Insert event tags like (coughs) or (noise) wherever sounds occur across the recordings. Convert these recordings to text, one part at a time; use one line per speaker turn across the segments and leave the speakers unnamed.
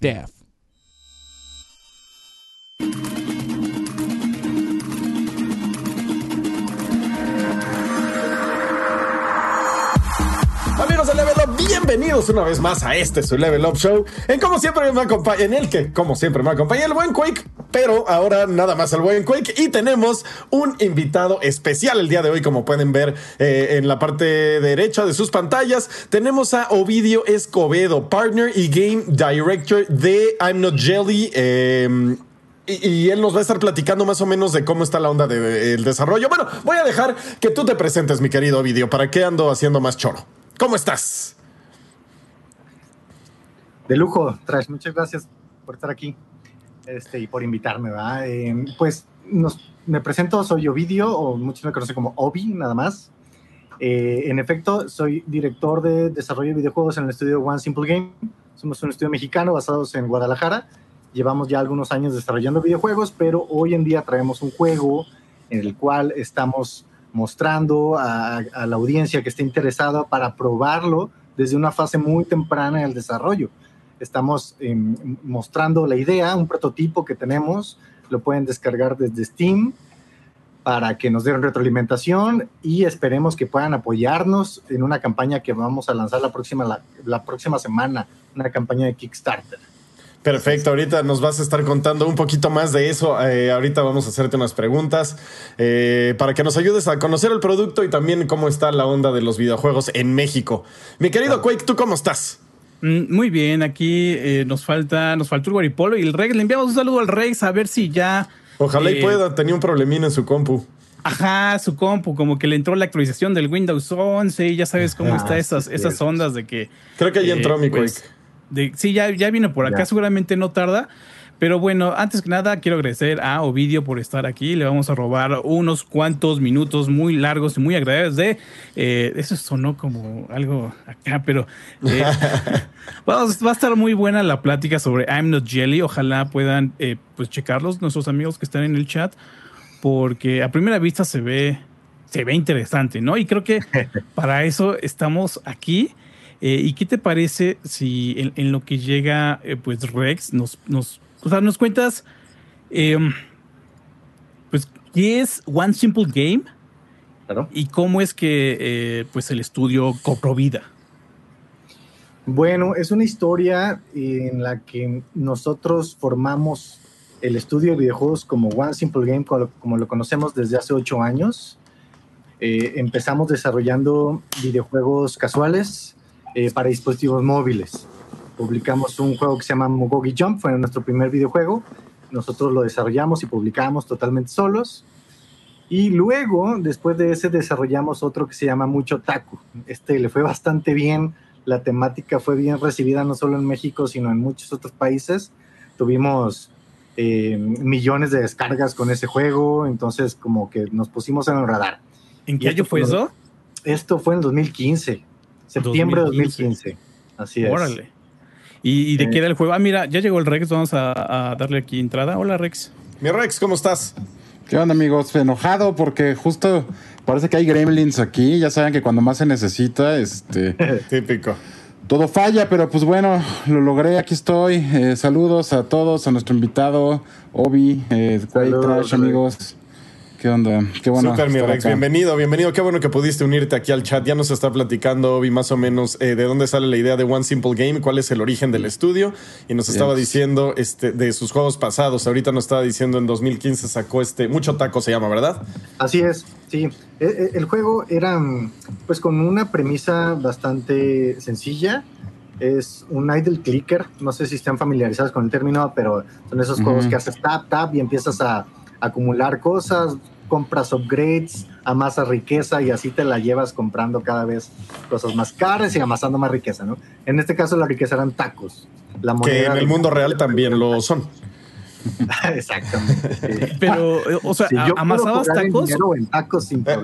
Death.
Bienvenidos una vez más a este su Level Up Show. En como siempre me acompaña, en el que como siempre me acompaña el buen Quake, pero ahora nada más el buen Quake y tenemos un invitado especial el día de hoy, como pueden ver eh, en la parte derecha de sus pantallas. Tenemos a Ovidio Escobedo, partner y game director de I'm Not Jelly. Eh, y, él nos va a estar platicando más o menos de cómo está la onda del de, el desarrollo. Bueno, voy a dejar que tú te presentes, mi querido Ovidio. ¿Para qué ando haciendo más choro? ¿Cómo estás?
De lujo, Trash. Muchas gracias por estar aquí este, y por invitarme. ¿verdad? Eh, pues nos, me presento, soy Ovidio, o muchos me conocen como Obi, nada más. Eh, en efecto, soy director de desarrollo de videojuegos en el estudio One Simple Game. Somos un estudio mexicano basados en Guadalajara. Llevamos ya algunos años desarrollando videojuegos, pero hoy en día traemos un juego en el cual estamos mostrando a, a, la audiencia que esté interesada para probarlo desde una fase muy temprana en el desarrollo. Estamos eh, mostrando la idea, un prototipo que tenemos, lo pueden descargar desde Steam para que nos den retroalimentación y esperemos que puedan apoyarnos en una campaña que vamos a lanzar la próxima, la, la próxima semana, una campaña de Kickstarter.
Perfecto, ahorita nos vas a estar contando un poquito más de eso. Eh, ahorita vamos a hacerte unas preguntas eh, para que nos ayudes a conocer el producto y también cómo está la onda de los videojuegos en México. Mi querido Quake, ¿tú cómo estás?
Mm, muy bien, aquí eh, nos falta nos falta el Guaripolo y el Rex. Le enviamos un saludo al Rex a ver si ya.
Ojalá y pueda, tenía un problemín en su compu.
Ajá, su compu, como que le entró la actualización del Windows 11 y ya sabes cómo ah, está esas, sí, esas ondas de que.
Creo que ahí entró mi Quake.
Pues, de, sí, ya, ya vino por acá, ya. seguramente no tarda. Pero bueno, antes que nada, quiero agradecer a Ovidio por estar aquí. Le vamos a robar unos cuantos minutos muy largos y muy agradables de. Eh, eso sonó como algo acá, pero. Eh, (laughs) vamos, va a estar muy buena la plática sobre I'm Not Jelly. Ojalá puedan eh, pues checarlos, nuestros amigos que están en el chat, porque a primera vista se ve, se ve interesante, ¿no? Y creo que (laughs) para eso estamos aquí. ¿Y qué te parece si en, en lo que llega, pues Rex, nos, nos, o sea, nos cuentas, eh, pues, qué es One Simple Game?
Claro.
Y cómo es que, eh, pues, el estudio cobró vida.
Bueno, es una historia en la que nosotros formamos el estudio de videojuegos como One Simple Game, como lo, como lo conocemos desde hace ocho años. Eh, empezamos desarrollando videojuegos casuales, eh, para dispositivos móviles. Publicamos un juego que se llama Mugogi Jump, fue nuestro primer videojuego. Nosotros lo desarrollamos y publicamos totalmente solos. Y luego, después de ese, desarrollamos otro que se llama Mucho Taku. Este le fue bastante bien. La temática fue bien recibida no solo en México, sino en muchos otros países. Tuvimos eh, millones de descargas con ese juego, entonces como que nos pusimos en el radar.
¿En qué año fue eso?
Esto fue en 2015. Septiembre de 2015. Así es.
Órale. ¿Y, y de eh, qué era el juego? Ah, mira, ya llegó el Rex. Vamos a, a, darle aquí entrada. Hola, Rex.
Mi Rex, ¿cómo estás?
¿Qué onda, amigos? Enojado porque justo parece que hay gremlins aquí. Ya saben que cuando más se necesita, este. (laughs)
Típico.
Todo falla, pero pues bueno, lo logré. Aquí estoy. Eh, saludos a todos, a nuestro invitado, Obi, eh, Trash, amigos. ¿Qué onda? Qué bueno.
Super, mi Rex. Acá. Bienvenido, bienvenido. Qué bueno que pudiste unirte aquí al chat. Ya nos está platicando Obi más o menos eh, de dónde sale la idea de One Simple Game, cuál es el origen del estudio. Y nos yes. estaba diciendo este, de sus juegos pasados. Ahorita nos estaba diciendo en 2015 sacó este, Mucho Taco se llama, ¿verdad?
Así es, sí. El, el juego era pues con una premisa bastante sencilla. Es un idle clicker. No sé si están familiarizados con el término, pero son esos juegos que haces tap, tap y empiezas a acumular cosas, compras upgrades, amasas riqueza y así te la llevas comprando cada vez cosas más caras y amasando más riqueza, ¿no? En este caso la riqueza eran tacos.
La que en el mundo real también lo son. (laughs)
Exactamente. (laughs)
Pero, o sea, si ¿amasabas tacos?
En tacos sin
eh,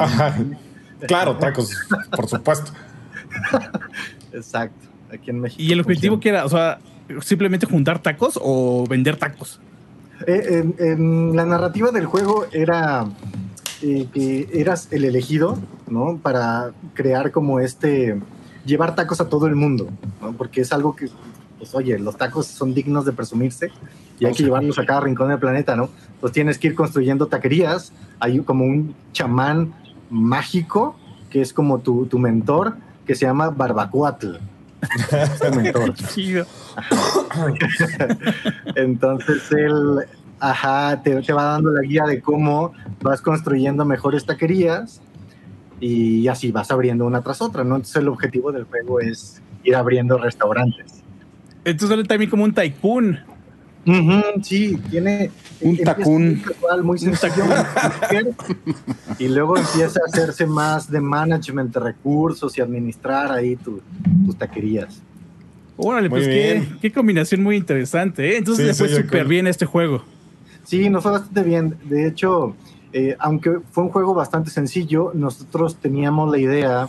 claro, tacos, por supuesto. (laughs)
Exacto, aquí en México.
¿Y el objetivo que era? O sea, simplemente juntar tacos o vender tacos?
Eh, en, en, la narrativa del juego era eh, que eras el elegido, ¿no? Para crear como este, llevar tacos a todo el mundo, ¿no? Porque es algo que pues oye, los tacos son dignos de presumirse y hay que llevarlos a cada rincón del planeta, ¿no? Pues tienes que ir construyendo taquerías, hay como un chamán mágico que es como tu, tu mentor, que se llama Barbacuatl. Mentor. (laughs) (laughs) Entonces él, ajá, te, te, va dando la guía de cómo vas construyendo mejores taquerías y así vas abriendo una tras otra, ¿no? Entonces el objetivo del juego es ir abriendo restaurantes.
Entonces también como un tycoon.
Sí, tiene
un tacún
muy sencillo y luego empieza a hacerse más de management de recursos y administrar ahí tus taquerías.
Órale, pues qué, qué, combinación muy interesante. ¿eh? Entonces le fue súper bien este juego.
Sí, nos fue bastante bien. De hecho, eh, aunque fue un juego bastante sencillo, nosotros teníamos la idea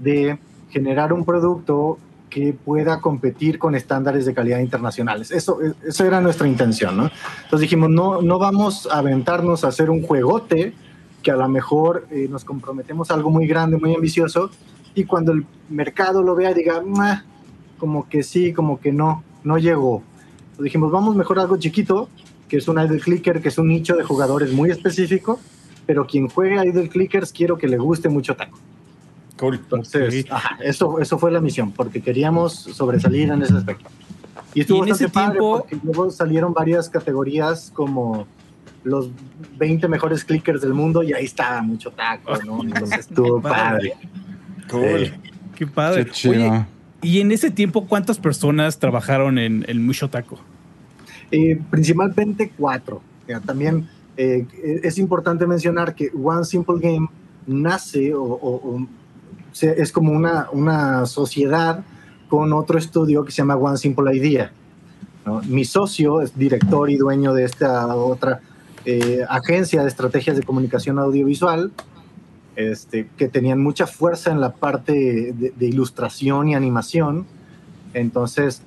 de generar un producto que pueda competir con estándares de calidad internacionales. Eso, eso era nuestra intención, ¿no? Entonces dijimos, no, no vamos a aventarnos a hacer un juegote que a lo mejor eh, nos comprometemos a algo muy grande, muy ambicioso, y cuando el mercado lo vea diga, como que sí, como que no, no llegó. Entonces dijimos, vamos mejor a algo chiquito, que es un idle clicker, que es un nicho de jugadores muy específico, pero quien juegue idle clickers quiero que le guste mucho taco. Entonces, eso, eso fue la misión, porque queríamos sobresalir en ese aspecto. Y estuvo bastante padre porque luego salieron varias categorías como los 20 mejores clickers del mundo y ahí estaba mucho taco, ¿no? (laughs) Entonces estuvo padre.
Cool. Qué padre. y en ese tiempo, ¿cuántas personas trabajaron en Mucho Taco?
Eh, principalmente cuatro. también eh, es importante mencionar que One Simple Game nace o es como una, una sociedad con otro estudio que se llama One Simple Idea. Mi socio es director y dueño de esta otra eh, agencia de estrategias de comunicación audiovisual, este, que tenían mucha fuerza en la parte de, ilustración y animación. Entonces,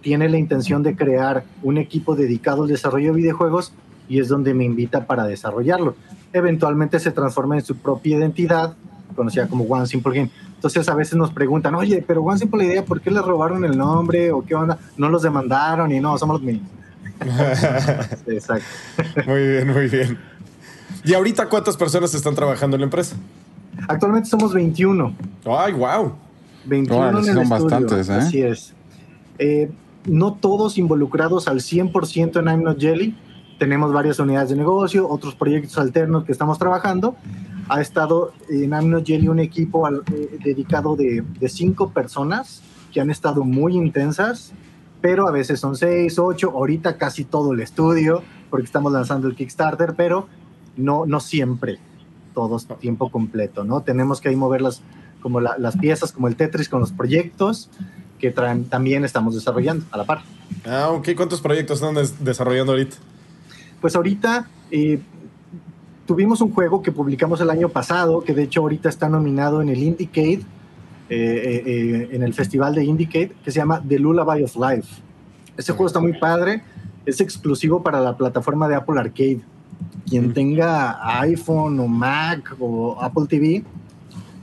tiene la intención de crear un equipo dedicado al desarrollo de videojuegos y es donde me invita para desarrollarlo. Eventualmente se transforma en su propia identidad conocida como One Simple Game. Entonces a veces nos preguntan, oye, pero One Simple Idea, ¿por qué le robaron el nombre o qué onda? No los demandaron y no, somos los mismos. (laughs)
Exacto. Muy bien, muy bien. ¿Y ahorita cuántas personas están trabajando en la empresa?
Actualmente somos 21.
¡Ay, wow!
21 en el son bastantes, ¿eh? Así es. Eh, no todos involucrados al 100% en I'm Not Jelly. Tenemos varias unidades de negocio, otros proyectos alternos que estamos trabajando, ha estado en Amino Jelly un equipo eh, dedicado de, cinco personas que han estado muy intensas, pero a veces son seis, ocho, ahorita casi todo el estudio, porque estamos lanzando el Kickstarter, pero no, no siempre, todos tiempo completo, ¿no? Tenemos que ahí mover las, como las piezas, como el Tetris con los proyectos que también estamos desarrollando a la par.
Ah, ok. ¿Cuántos proyectos están desarrollando ahorita?
Pues ahorita eh, tuvimos un juego que publicamos el año pasado, que de hecho ahorita está nominado en el Indicate, eh, eh, eh, en el festival de Indicate, que se llama The Lullaby of Life. Ese juego está muy padre, es exclusivo para la plataforma de Apple Arcade. Quien tenga iPhone o Mac o Apple TV,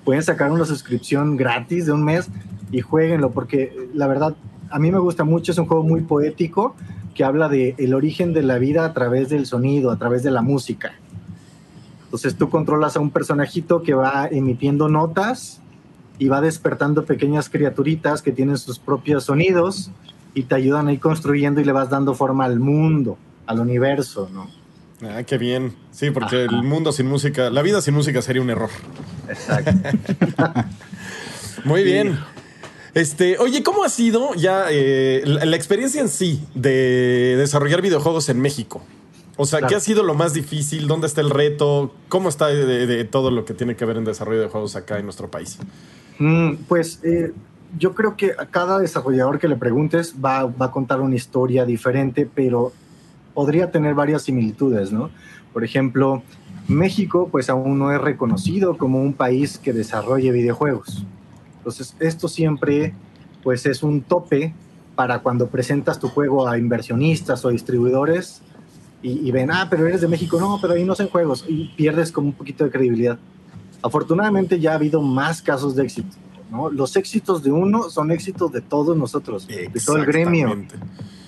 pueden sacar una suscripción gratis de un mes y jueguenlo, porque la verdad, a mí me gusta mucho, es un juego muy poético que habla de el origen de la vida a través del sonido, a través de la música. Entonces tú controlas a un personajito que va emitiendo notas y va despertando pequeñas criaturitas que tienen sus propios sonidos y te ayudan a ir construyendo y le vas dando forma al mundo, al universo, ¿no?
Ah, qué bien. Sí, porque el mundo sin música, la vida sin música sería un error. Exacto. (laughs) Muy bien. Este, oye, ¿cómo ha sido ya eh, la experiencia en sí de desarrollar videojuegos en México? O sea, ¿qué ha sido lo más difícil? ¿Dónde está el reto? ¿Cómo está de, todo lo que tiene que ver en desarrollo de juegos acá en nuestro país?
Mm, pues eh, yo creo que a cada desarrollador que le preguntes va, a contar una historia diferente, pero podría tener varias similitudes, ¿no? Por ejemplo, México pues aún no es reconocido como un país que desarrolle videojuegos. Entonces, esto siempre pues es un tope para cuando presentas tu juego a inversionistas o distribuidores y, ven, ah, pero eres de México, no, pero ahí no hacen juegos y pierdes como un poquito de credibilidad. Afortunadamente ya ha habido más casos de éxito. ¿no? Los éxitos de uno son éxitos de todos nosotros, de todo el gremio,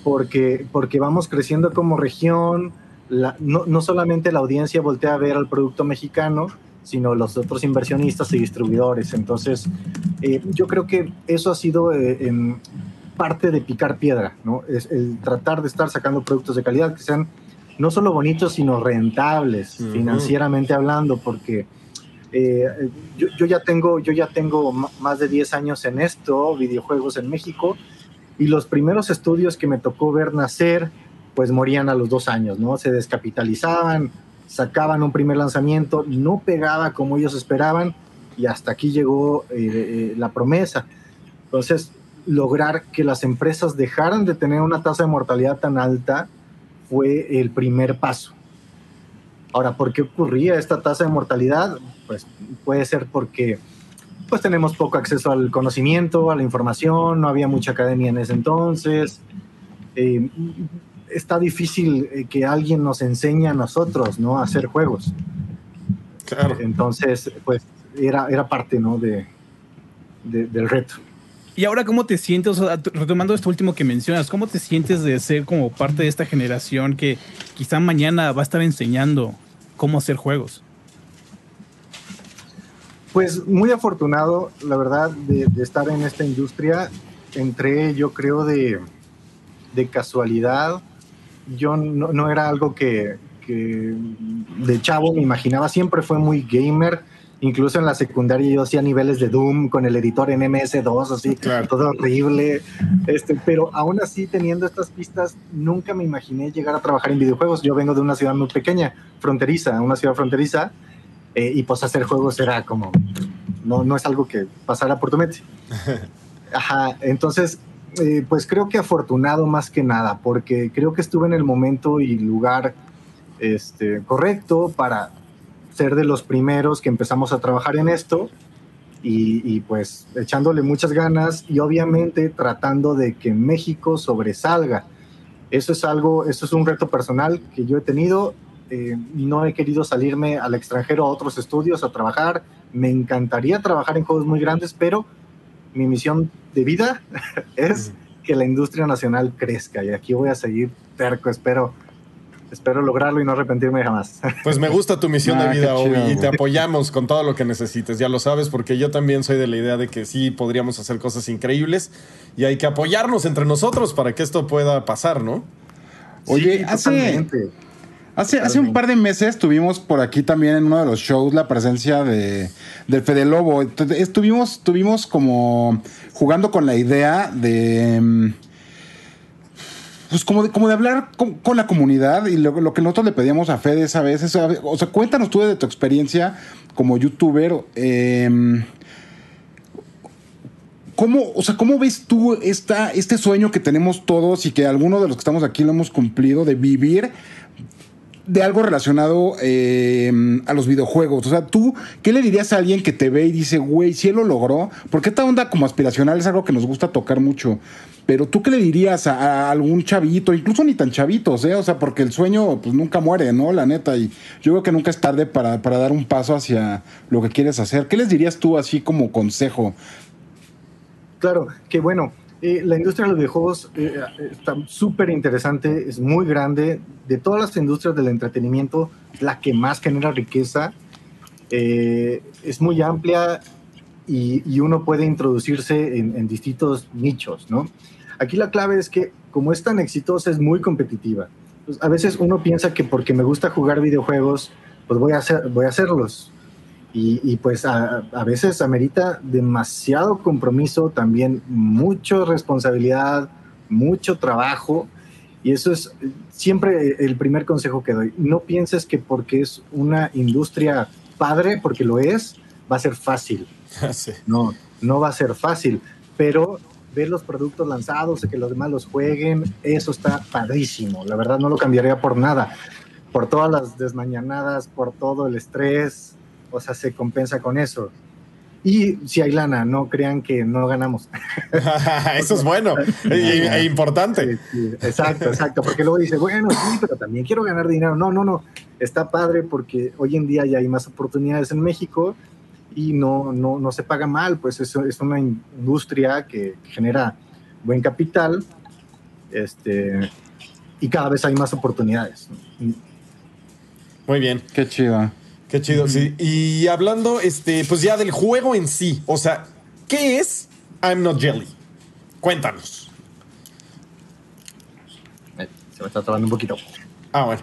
porque, porque vamos creciendo como región, no, no, solamente la audiencia voltea a ver al producto mexicano, sino los otros inversionistas y distribuidores. Entonces, eh, yo creo que eso ha sido eh, en parte de picar piedra, ¿no? Es el tratar de estar sacando productos de calidad que sean no solo bonitos, sino rentables, financieramente hablando, porque eh, yo, yo, ya tengo, yo ya tengo más de 10 años en esto, videojuegos en México, y los primeros estudios que me tocó ver nacer, pues morían a los dos años, ¿no? Se descapitalizaban, sacaban un primer lanzamiento, no pegaba como ellos esperaban, y hasta aquí llegó eh, eh, la promesa. Entonces, lograr que las empresas dejaran de tener una tasa de mortalidad tan alta fue el primer paso. Ahora, ¿por qué ocurría esta tasa de mortalidad? Pues puede ser porque pues tenemos poco acceso al conocimiento, a la información, no había mucha academia en ese entonces. Eh, está difícil eh, que alguien nos enseñe a nosotros, ¿no? A hacer juegos. Claro. Entonces, pues era, era parte, ¿no? De, del reto.
Y ahora, ¿cómo te sientes? retomando esto último que mencionas, ¿cómo te sientes de ser como parte de esta generación que quizá mañana va a estar enseñando cómo hacer juegos?
Pues muy afortunado, la verdad, de, estar en esta industria. Entré, yo creo, de, de casualidad. Yo no, era algo que, de chavo me imaginaba, siempre fue muy gamer. Incluso en la secundaria yo hacía niveles de Doom con el editor en MS2, así, todo horrible. Este, pero aún así, teniendo estas pistas, nunca me imaginé llegar a trabajar en videojuegos. Yo vengo de una ciudad muy pequeña, fronteriza, una ciudad fronteriza, eh, y pues hacer juegos era como, no, no es algo que pasara por tu mente. (laughs) Ajá, entonces, eh, pues creo que afortunado más que nada, porque creo que estuve en el momento y lugar este, correcto para ser de los primeros que empezamos a trabajar en esto y, y, pues echándole muchas ganas y obviamente tratando de que México sobresalga. Eso es algo, eso es un reto personal que yo he tenido eh, no he querido salirme al extranjero a otros estudios a trabajar. Me encantaría trabajar en juegos muy grandes, pero mi misión de vida (laughs) es que la industria nacional crezca y aquí voy a seguir terco, espero espero lograrlo y no arrepentirme jamás. (laughs)
Pues me gusta tu misión de ah, vida, Obi, y te apoyamos con todo lo que necesites, ya lo sabes, porque yo también soy de la idea de que sí podríamos hacer cosas increíbles y hay que apoyarnos entre nosotros para que esto pueda pasar, ¿no?
Oye, hace, Hace, hace un par de meses tuvimos por aquí también en uno de los shows la presencia de, del Fede Lobo. Estuvimos, estuvimos como jugando con la idea de. Pues como de, como de hablar con, la comunidad y lo, que nosotros le pedíamos a Fede esa vez. o sea, cuéntanos tú de tu experiencia como youtuber. Eh, ¿Cómo, o sea, ¿cómo ves tú esta, este sueño que tenemos todos y que algunos de los que estamos aquí lo hemos cumplido de vivir de algo relacionado eh, a los videojuegos. O sea, tú, ¿qué le dirías a alguien que te ve y dice, güey, si él lo logró? Porque esta onda como aspiracional es algo que nos gusta tocar mucho. Pero tú, ¿qué le dirías a, algún chavito, incluso ni tan chavitos, eh? O sea, porque el sueño pues nunca muere, ¿no? La neta. Y yo creo que nunca es tarde para, para dar un paso hacia lo que quieres hacer. ¿Qué les dirías tú así como consejo?
Claro, que bueno, eh, la industria de los videojuegos eh, está súper interesante, es muy grande. De todas las industrias del entretenimiento, la que más genera riqueza. Eh, es muy amplia y, uno puede introducirse en, distintos nichos, ¿no? Aquí la clave es que como es tan exitosa, es muy competitiva. Pues, a veces uno piensa que porque me gusta jugar videojuegos, pues voy a, hacer, voy a hacerlos. Y, pues a, veces amerita demasiado compromiso, también mucha responsabilidad, mucho trabajo. Y eso es siempre el primer consejo que doy. No pienses que porque es una industria padre, porque lo es, va a ser fácil. (laughs) No, no va a ser fácil. Pero ver los productos lanzados, y que los demás los jueguen, eso está padrísimo. La verdad no lo cambiaría por nada. Por todas las desmañanadas, por todo el estrés, o sea, se compensa con eso. Y si hay lana, no crean que no ganamos. (laughs)
eso es bueno e, importante.
exacto, exacto, porque luego dice, bueno, sí, pero también quiero ganar dinero. No, no, no, está padre porque hoy en día ya hay más oportunidades en México y no, no, no se paga mal, pues es, es una industria que genera buen capital este, y cada vez hay más oportunidades.
Muy bien.
Qué chido.
Qué chido, sí. Y hablando, este, pues ya del juego en sí, o sea, ¿qué es I'm Not Jelly? Cuéntanos.
Se me está trabando un poquito.
Ah, bueno.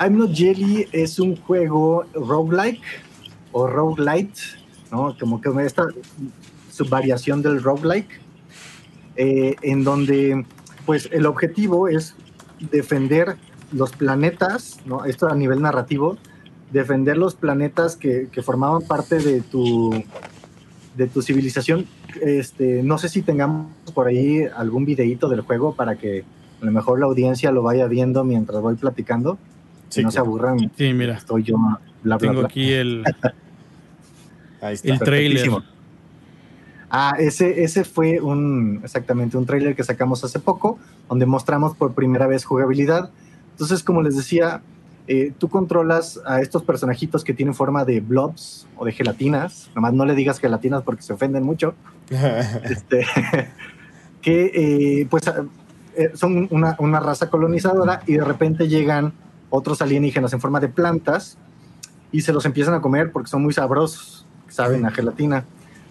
I'm Not Jelly es un juego roguelike o roguelite, ¿no? Como que esta subvariación del roguelike, eh, en donde, pues, el objetivo es defender los planetas, ¿no? Esto a nivel narrativo, defender los planetas que, que formaban parte de tu, de tu civilización. Este, no sé si tengamos por ahí algún videíto del juego para que a lo mejor la audiencia lo vaya viendo mientras voy platicando.
Sí,
no se aburran.
Sí, mira.
Estoy yo. Bla,
Tengo
bla.
aquí el, (laughs)
Ahí está.
el trailer.
Ah, ese, ese fue un, exactamente, un trailer que sacamos hace poco, donde mostramos por primera vez jugabilidad. Entonces, como les decía, eh, tú controlas a estos personajitos que tienen forma de blobs o de gelatinas. Nomás no le digas gelatinas porque se ofenden mucho. (laughs) Este, (laughs) que eh, pues eh, son una, una raza colonizadora y de repente llegan otros alienígenas en forma de plantas y se los empiezan a comer porque son muy sabrosos, saben a gelatina.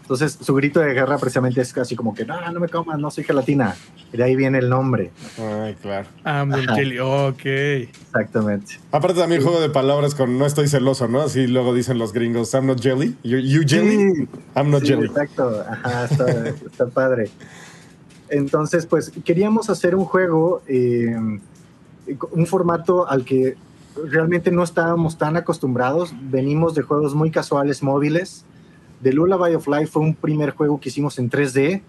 Entonces su grito de guerra precisamente es casi como que no, no me comas, no soy gelatina. Y de ahí viene el nombre,
Ay, claro.
I'm Not
Ajá.
Jelly. Ok.
exactamente.
Aparte también juego de palabras con no estoy celoso, ¿no? Así luego dicen los gringos, I'm not jelly. You, you jelly?
Sí,
I'm not
sí,
jelly.
Exacto, Ajá, está, está padre. Entonces, pues queríamos hacer un juego, eh, un formato al que realmente no estábamos tan acostumbrados. Venimos de juegos muy casuales, móviles. The Lullaby of Life fue un primer juego que hicimos en 3D.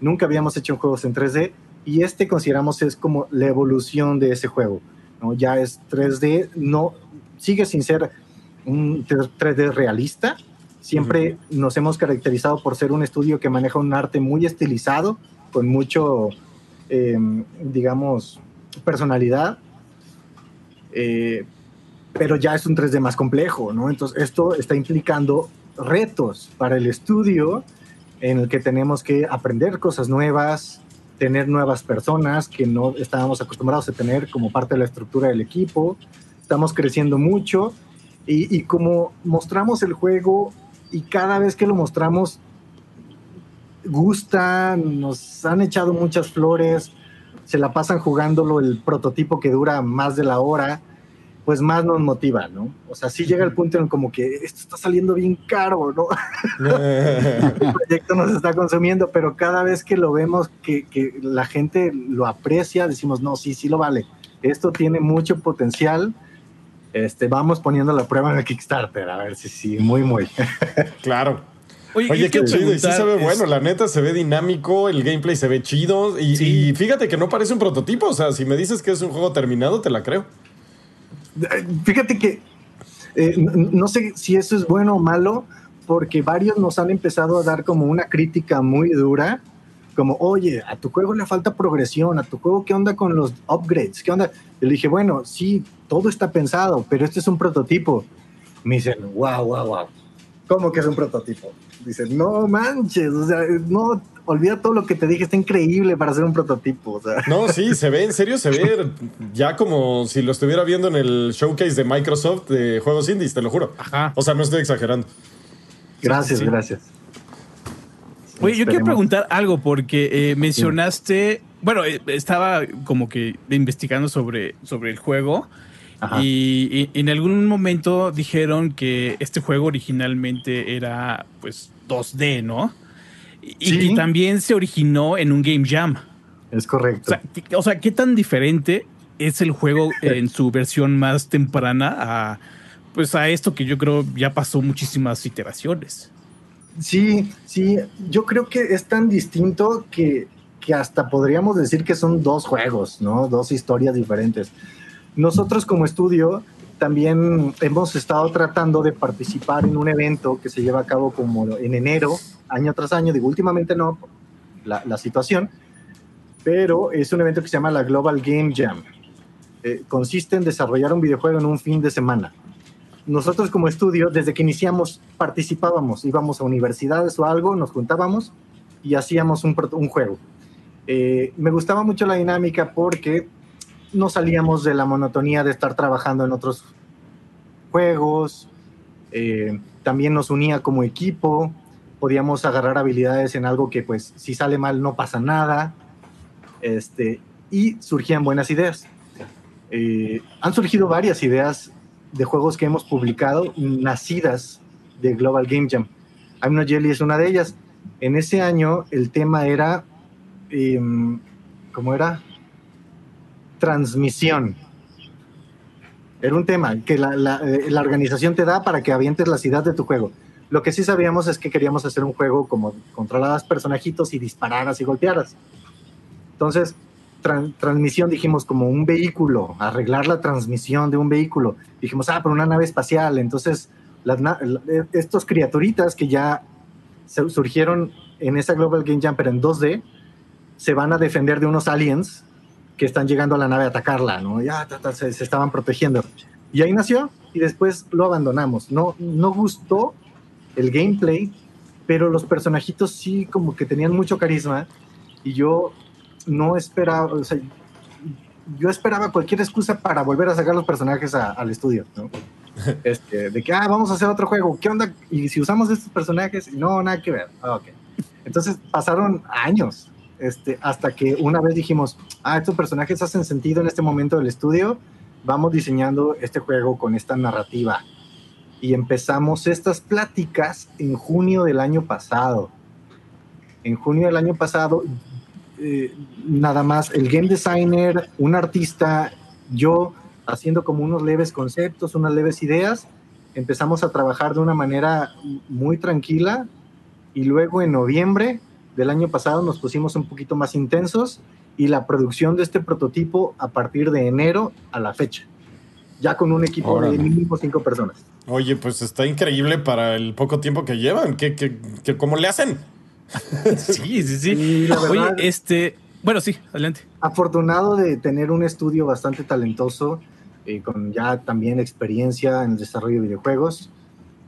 Nunca habíamos hecho juegos en 3D y este consideramos es como la evolución de ese juego. ¿no? Ya es 3D, no sigue sin ser un 3D realista. Siempre nos hemos caracterizado por ser un estudio que maneja un arte muy estilizado, con mucho, eh, digamos, personalidad. Eh, pero ya es un 3D más complejo, ¿no? Entonces, esto está implicando retos para el estudio en el que tenemos que aprender cosas nuevas, tener nuevas personas que no estábamos acostumbrados a tener como parte de la estructura del equipo. Estamos creciendo mucho y, y como mostramos el juego y cada vez que lo mostramos gusta, nos han echado muchas flores, se la pasan jugándolo el prototipo que dura más de la hora, pues más nos motiva, ¿no? O sea, sí llega el punto en como que esto está saliendo bien caro, ¿no? (laughs) el proyecto nos está consumiendo, pero cada vez que lo vemos que, que la gente lo aprecia, decimos, no, sí, sí lo vale. Esto tiene mucho potencial. Este, vamos poniendo la prueba en el Kickstarter, a ver si sí, muy, muy. (laughs)
claro.
Oye,
qué chido. Y sí se ve bueno, la neta se ve dinámico, el gameplay se ve chido. Y,
Sí.
y fíjate que no parece un prototipo. O sea, si me dices que es un juego terminado, te la creo.
Fíjate que eh, no sé si eso es bueno o malo, porque varios nos han empezado a dar como una crítica muy dura, como, oye, a tu juego le falta progresión, a tu juego, ¿qué onda con los upgrades? ¿Qué onda? Le dije, bueno, sí, todo está pensado, pero este es un prototipo. Me dicen, wow, wow, wow. ¿Cómo que es un prototipo? Dicen, no manches, o sea, no, olvida todo lo que te dije, está increíble para hacer un prototipo. O sea,
No, sí, se ve, en serio, se ve ya como si lo estuviera viendo en el showcase de Microsoft de juegos indies, te lo juro.
Ajá.
O sea, no estoy exagerando.
gracias,
sí.
gracias.
Oye, yo quiero preguntar algo porque eh, mencionaste, bueno, eh, estaba como que investigando sobre, sobre el juego y, y en algún momento dijeron que este juego originalmente era pues 2D, ¿no? Y, y
Sí.
que también se originó en un Game Jam.
Es
O
correcto.
sea, que- o sea, ¿qué tan diferente es el juego (laughs) en su versión más temprana a pues a esto que yo creo ya pasó muchísimas iteraciones?
Sí, sí, yo creo que es tan distinto que, que hasta podríamos decir que son dos juegos, ¿no? Dos historias diferentes. Nosotros como estudio también hemos estado tratando de participar en un evento que se lleva a cabo como en enero, año tras año, digo, últimamente no, la, la situación, pero es un evento que se llama la Global Game Jam. Eh, consiste en desarrollar un videojuego en un fin de semana. nosotros como estudio, desde que iniciamos, participábamos, íbamos a universidades o algo, nos juntábamos y hacíamos un, un juego. Eh, me gustaba mucho la dinámica porque no salíamos de la monotonía de estar trabajando en otros juegos, eh, también nos unía como equipo, podíamos agarrar habilidades en algo que pues si sale mal no pasa nada, este, y surgían buenas ideas. Eh, han surgido varias ideas de juegos que hemos publicado nacidas de Global Game Jam. I'm Not Jelly es una de ellas. En ese año el tema era, em, ¿cómo era? Transmisión. Era un tema que la, eh, la, organización te da para que avientes la ciudad de tu juego. Lo que sí sabíamos es que queríamos hacer un juego como controladas personajitos y dispararas y golpearas. Entonces, transmisión, dijimos, como un vehículo, arreglar la transmisión de un vehículo. Dijimos, ah, pero una nave espacial. Entonces, las, estos criaturitas que ya surgieron en esa Global Game Jumper en 2D, se van a defender de unos aliens que están llegando a la nave a atacarla, ¿no? Ya se, se, estaban protegiendo. Y ahí nació y después lo abandonamos. No, no gustó el gameplay, pero los personajitos sí como que tenían mucho carisma y yo no esperaba, o sea, yo esperaba cualquier excusa para volver a sacar los personajes al estudio, ¿no? (laughs) Este, de que, ah, vamos a hacer otro juego, ¿qué onda? Y si usamos estos personajes, no, nada que ver. Ah, okay. Entonces pasaron años este, hasta que una vez dijimos, ah, estos personajes hacen sentido en este momento del estudio, vamos diseñando este juego con esta narrativa. Y empezamos estas pláticas en junio del año pasado. En junio del año pasado eh, nada más el game designer, un artista, yo haciendo como unos leves conceptos, unas leves ideas, empezamos a trabajar de una manera muy tranquila y luego en noviembre del año pasado nos pusimos un poquito más intensos y la producción de este prototipo a partir de enero a la fecha, ya con un equipo de mínimo cinco personas.
Oye, pues está increíble para el poco tiempo que llevan. ¿Qué, qué, qué cómo le hacen? (laughs)
sí, sí, sí. Oye, este, bueno, sí, adelante.
Afortunado de tener un estudio bastante talentoso, eh, con ya también experiencia en el desarrollo de videojuegos,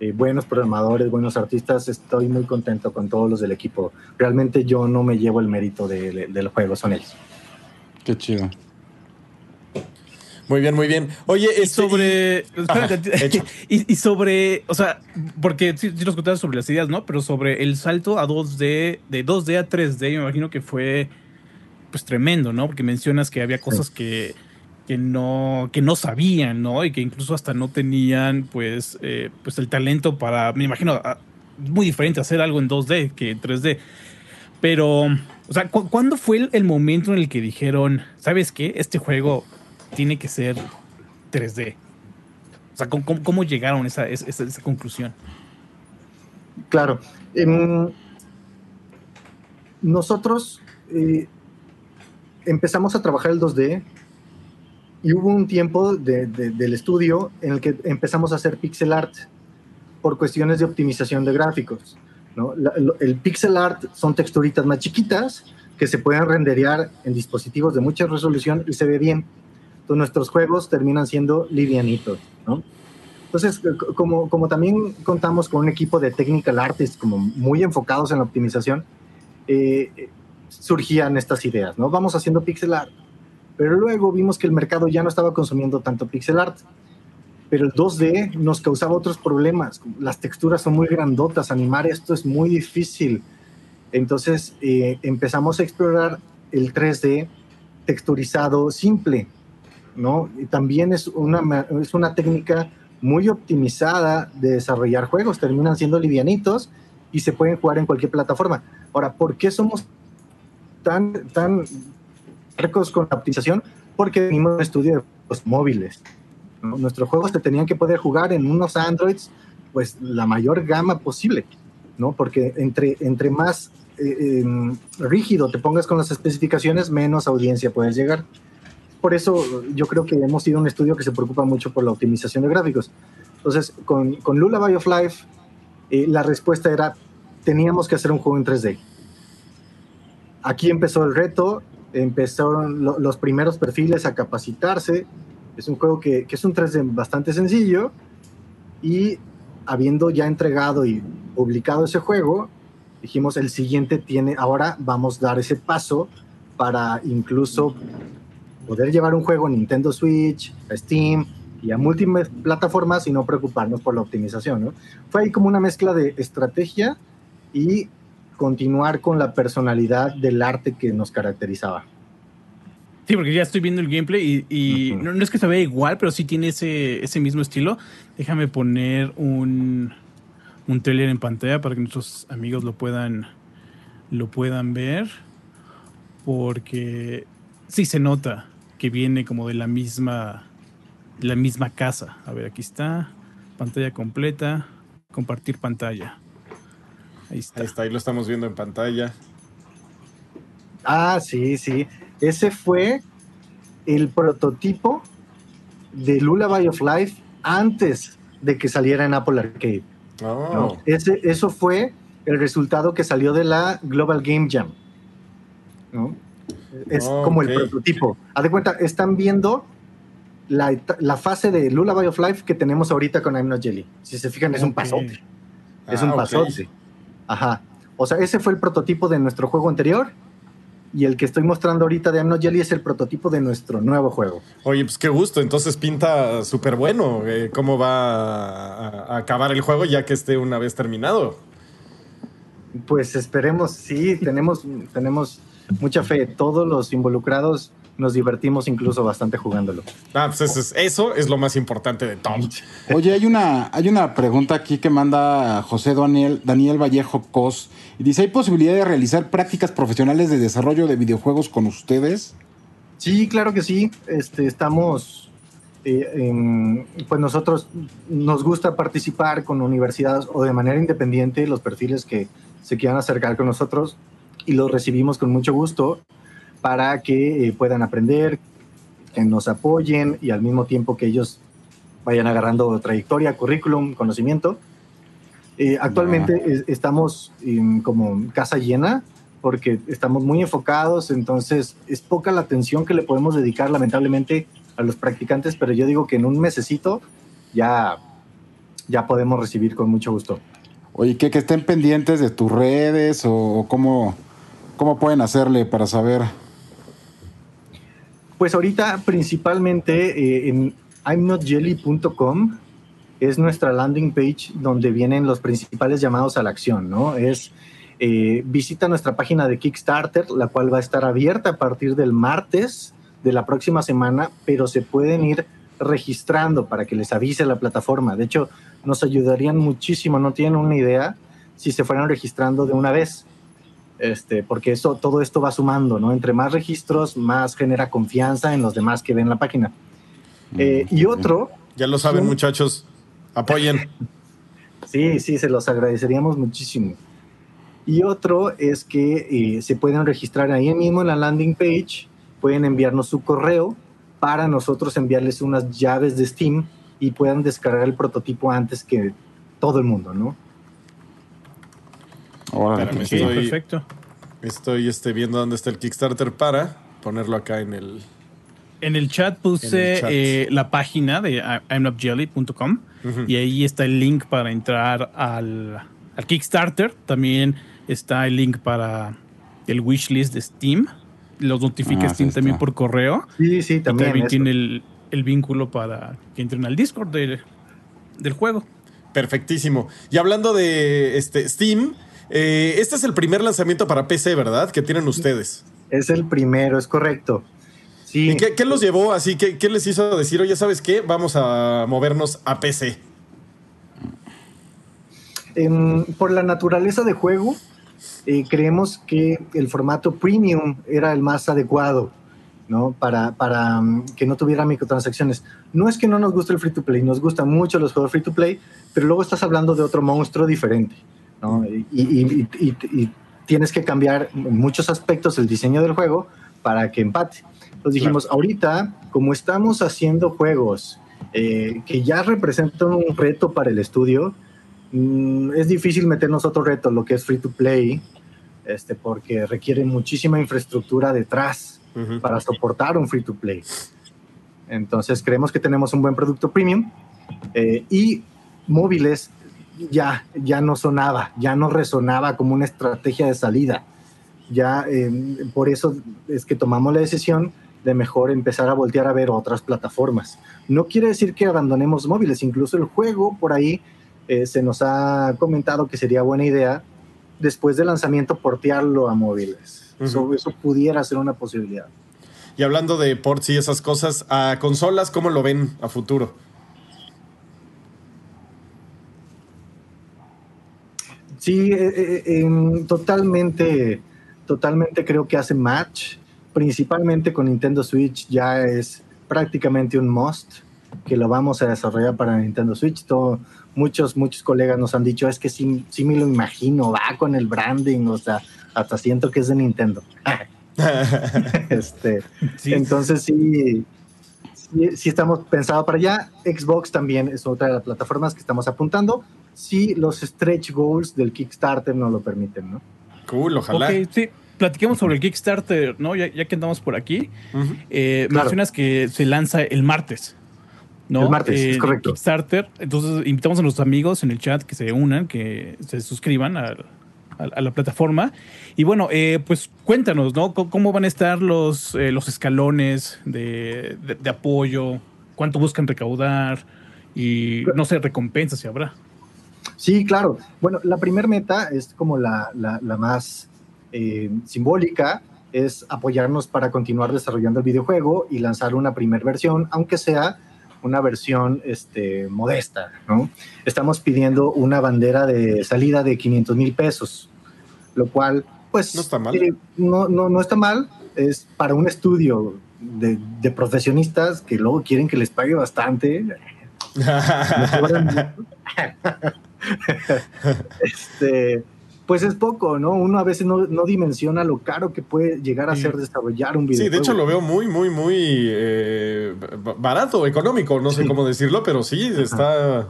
eh, buenos programadores, buenos artistas, estoy muy contento con todos los del equipo. Realmente yo no me llevo el mérito del juego, son ellos.
Qué chido.
Muy bien, muy bien. Oye,
es sobre. (laughs) y, sobre. O sea, porque sí, nos contabas sobre las ideas, ¿no? Pero sobre el salto a 2D, de 2D a 3D, me imagino que fue pues tremendo, ¿no? Porque mencionas que había cosas que, que no, que no sabían, ¿no? Y que incluso hasta no tenían, pues, eh, pues el talento para. Me imagino, ah, muy diferente hacer algo en 2D que en 3D. Pero, o sea, ¿cuándo fue el momento en el que dijeron, ¿sabes qué? Este juego tiene que ser 3D. O sea, ¿cómo, llegaron a esa, esa, conclusión?
Claro. nosotros eh, empezamos a trabajar el 2D y hubo un tiempo del estudio en el que empezamos a hacer pixel art por cuestiones de optimización de gráficos. el pixel art son texturitas más chiquitas que se pueden renderear en dispositivos de mucha resolución y se ve bien nuestros juegos terminan siendo livianitos, ¿no? Entonces, como, como también contamos con un equipo de technical artists como muy enfocados en la optimización, eh, surgían estas ideas, ¿no? Vamos haciendo pixel art. Pero luego vimos que el mercado ya no estaba consumiendo tanto pixel art. Pero el 2D nos causaba otros problemas. Las texturas son muy grandotas, animar esto es muy difícil. Entonces eh, empezamos a explorar el 3D texturizado simple, ¿no? También es una, es una técnica muy optimizada de desarrollar juegos, terminan siendo livianitos y se pueden jugar en cualquier plataforma. Ahora, ¿por qué somos tan, tan ricos con la optimización? Porque venimos de estudio de los móviles. Nuestros juegos se tenían que poder jugar en unos Androids, pues la mayor gama posible, ¿no? Porque entre, entre más eh, em, rígido te pongas con las especificaciones, menos audiencia puedes llegar por eso yo creo que hemos sido un estudio que se preocupa mucho por la optimización de gráficos. Entonces, con, con Lullaby of Life, eh, la respuesta era, teníamos que hacer un juego en 3D. Aquí empezó el reto, empezaron los primeros perfiles a capacitarse. Es un juego que, es un 3D bastante sencillo, Y habiendo ya entregado y publicado ese juego, dijimos el siguiente tiene, ahora vamos a dar ese paso para incluso poder llevar un juego a Nintendo Switch, a Steam y a múltiples plataformas y no preocuparnos por la optimización. ¿no? Fue ahí como una mezcla de estrategia y continuar con la personalidad del arte que nos caracterizaba.
Sí, porque ya estoy viendo el gameplay y, no, es que se vea igual, pero sí tiene ese, ese mismo estilo. Déjame poner un, un trailer en pantalla para que nuestros amigos lo puedan, lo puedan ver. Porque sí se nota que viene como de la misma, la misma casa. A ver, aquí está. Pantalla completa. Compartir pantalla.
Ahí está. Ahí está, ahí lo estamos viendo en pantalla.
Ah, sí, sí. Ese fue el prototipo de Lullaby of Life antes de que saliera en Apple Arcade. Oh. Ese, eso fue el resultado que salió de la Global Game Jam. Es oh, como el prototipo. Haz de cuenta, están viendo la, la, fase de Lullaby of Life que tenemos ahorita con I'm Not Jelly. Si se fijan, es un pasote. Es un ah, pasote. Ajá. O sea, ese fue el prototipo de nuestro juego anterior y el que estoy mostrando ahorita de I'm Jelly es el prototipo de nuestro nuevo juego.
Oye, pues qué gusto. Entonces pinta súper bueno. Eh, ¿Cómo va a, acabar el juego ya que esté una vez terminado?
Pues esperemos, sí, tenemos, tenemos mucha fe. Todos los involucrados nos divertimos incluso bastante jugándolo.
Ah, pues eso es, lo más importante de todo.
Oye, hay una, hay una pregunta aquí que manda José Daniel, Daniel Vallejo Cos. Y dice, ¿hay posibilidad de realizar prácticas profesionales de desarrollo de videojuegos con ustedes?
Sí, claro que sí. Este, estamos, eh, pues nosotros nos gusta participar con universidades o de manera independiente los perfiles que se quieran acercar con nosotros y los recibimos con mucho gusto para que eh, puedan aprender, que nos apoyen y al mismo tiempo que ellos vayan agarrando trayectoria, currículum, conocimiento. Eh, actualmente estamos como casa llena porque estamos muy enfocados, entonces es poca la atención que le podemos dedicar lamentablemente a los practicantes, pero yo digo que en un mesecito ya, ya podemos recibir con mucho gusto.
Oye, que, que estén pendientes de tus redes o cómo, cómo pueden hacerle para saber
pues ahorita principalmente eh, en imnotjelly.com es nuestra landing page donde vienen los principales llamados a la acción, ¿no? Es eh, visita nuestra página de Kickstarter, la cual va a estar abierta a partir del martes de la próxima semana, pero se pueden ir registrando para que les avise la plataforma. De hecho, nos ayudarían muchísimo, no tienen una idea si se fueran registrando de una vez este, porque eso, todo esto va sumando, ¿no? Entre más registros, más genera confianza en los demás que ven la página. Mm, eh, y otro...
Ya lo saben, muchachos, apoyen. (laughs)
sí, sí, se los agradeceríamos muchísimo. Y otro es que eh, se pueden registrar ahí mismo en la landing page, pueden enviarnos su correo para nosotros enviarles unas llaves de Steam y puedan descargar el prototipo antes que todo el mundo, ¿no?
Estoy, perfecto. Estoy este, viendo dónde está el Kickstarter para ponerlo acá en el.
En el chat puse eh, la página de imnotjelly.com y ahí está el link para entrar al, Kickstarter. También está el link para el wishlist de Steam. Los notifica ah, Steam también por correo.
Sí, sí, también.
también tiene el, vínculo para que entren al Discord del juego.
Perfectísimo. Y hablando de este Steam, eh, este es el primer lanzamiento para PC, ¿verdad? Que tienen ustedes.
Es el primero, es correcto.
Sí. ¿Y qué, los llevó así? ¿Qué, ¿Qué, les hizo decir, oye, ¿sabes qué? Vamos a movernos a PC?
por la naturaleza de juego, eh, creemos que el formato premium era el más adecuado, ¿no? Para, para um, que no tuviera microtransacciones. No es que no nos guste el free to play, nos gustan mucho los juegos free to play, pero luego estás hablando de otro monstruo diferente. Y, tienes que cambiar en muchos aspectos el diseño del juego para que empate. Entonces dijimos, ahorita, como estamos haciendo juegos eh, que ya representan un reto para el estudio, mm, es difícil meternos otro reto, lo que es free to play, este, porque requiere muchísima infraestructura detrás para soportar un free to play. Entonces creemos que tenemos un buen producto premium eh, y móviles ya, ya no sonaba, ya no resonaba como una estrategia de salida. Ya eh, por eso es que tomamos la decisión de mejor empezar a voltear a ver otras plataformas. No quiere decir que abandonemos móviles, incluso el juego por ahí eh, se nos ha comentado que sería buena idea después del lanzamiento portearlo a móviles. eso, eso pudiera ser una posibilidad.
Y hablando de ports y esas cosas, a consolas, ¿cómo lo ven a futuro?
Sí, eh, eh, totalmente, totalmente creo que hace match, principalmente con Nintendo Switch ya es prácticamente un must que lo vamos a desarrollar para Nintendo Switch. Todo, muchos, muchos colegas nos han dicho, es que sí, sí me lo imagino, va con el branding, o sea, hasta siento que es de Nintendo. (laughs) este, Entonces sí, sí, estamos pensados para allá. Xbox también es otra de las plataformas que estamos apuntando. Si los stretch goals del Kickstarter nos lo permiten, ¿no?
Cool, ojalá.
sí. Platiquemos sobre el Kickstarter, ¿no? Ya, que andamos por aquí. Eh, mencionas que se lanza el martes. ¿no?
El martes, es eh, correcto.
Kickstarter. Entonces, invitamos a los amigos en el chat que se unan, que se suscriban al, a, la plataforma. Y bueno, eh, pues cuéntanos, ¿no? ¿Cómo van a estar los, eh, los escalones de, apoyo? ¿Cuánto buscan recaudar? Y no sé, recompensas si habrá.
Sí, claro. Bueno, la primera meta es como la, más eh, simbólica, es apoyarnos para continuar desarrollando el videojuego y lanzar una primera versión, aunque sea una versión este, modesta, ¿no? Estamos pidiendo una bandera de salida de 500 mil pesos, lo cual, pues...
No está mal.
Eh, no, no, no, está mal, es para un estudio de, de profesionistas que luego quieren que les pague bastante. (laughs) (laughs) (laughs) este pues es poco, ¿no? Uno a veces no, dimensiona lo caro que puede llegar a ser desarrollar un videojuego.
Sí, de hecho lo veo muy, muy, muy eh, barato, económico, no sé cómo decirlo, pero sí, está...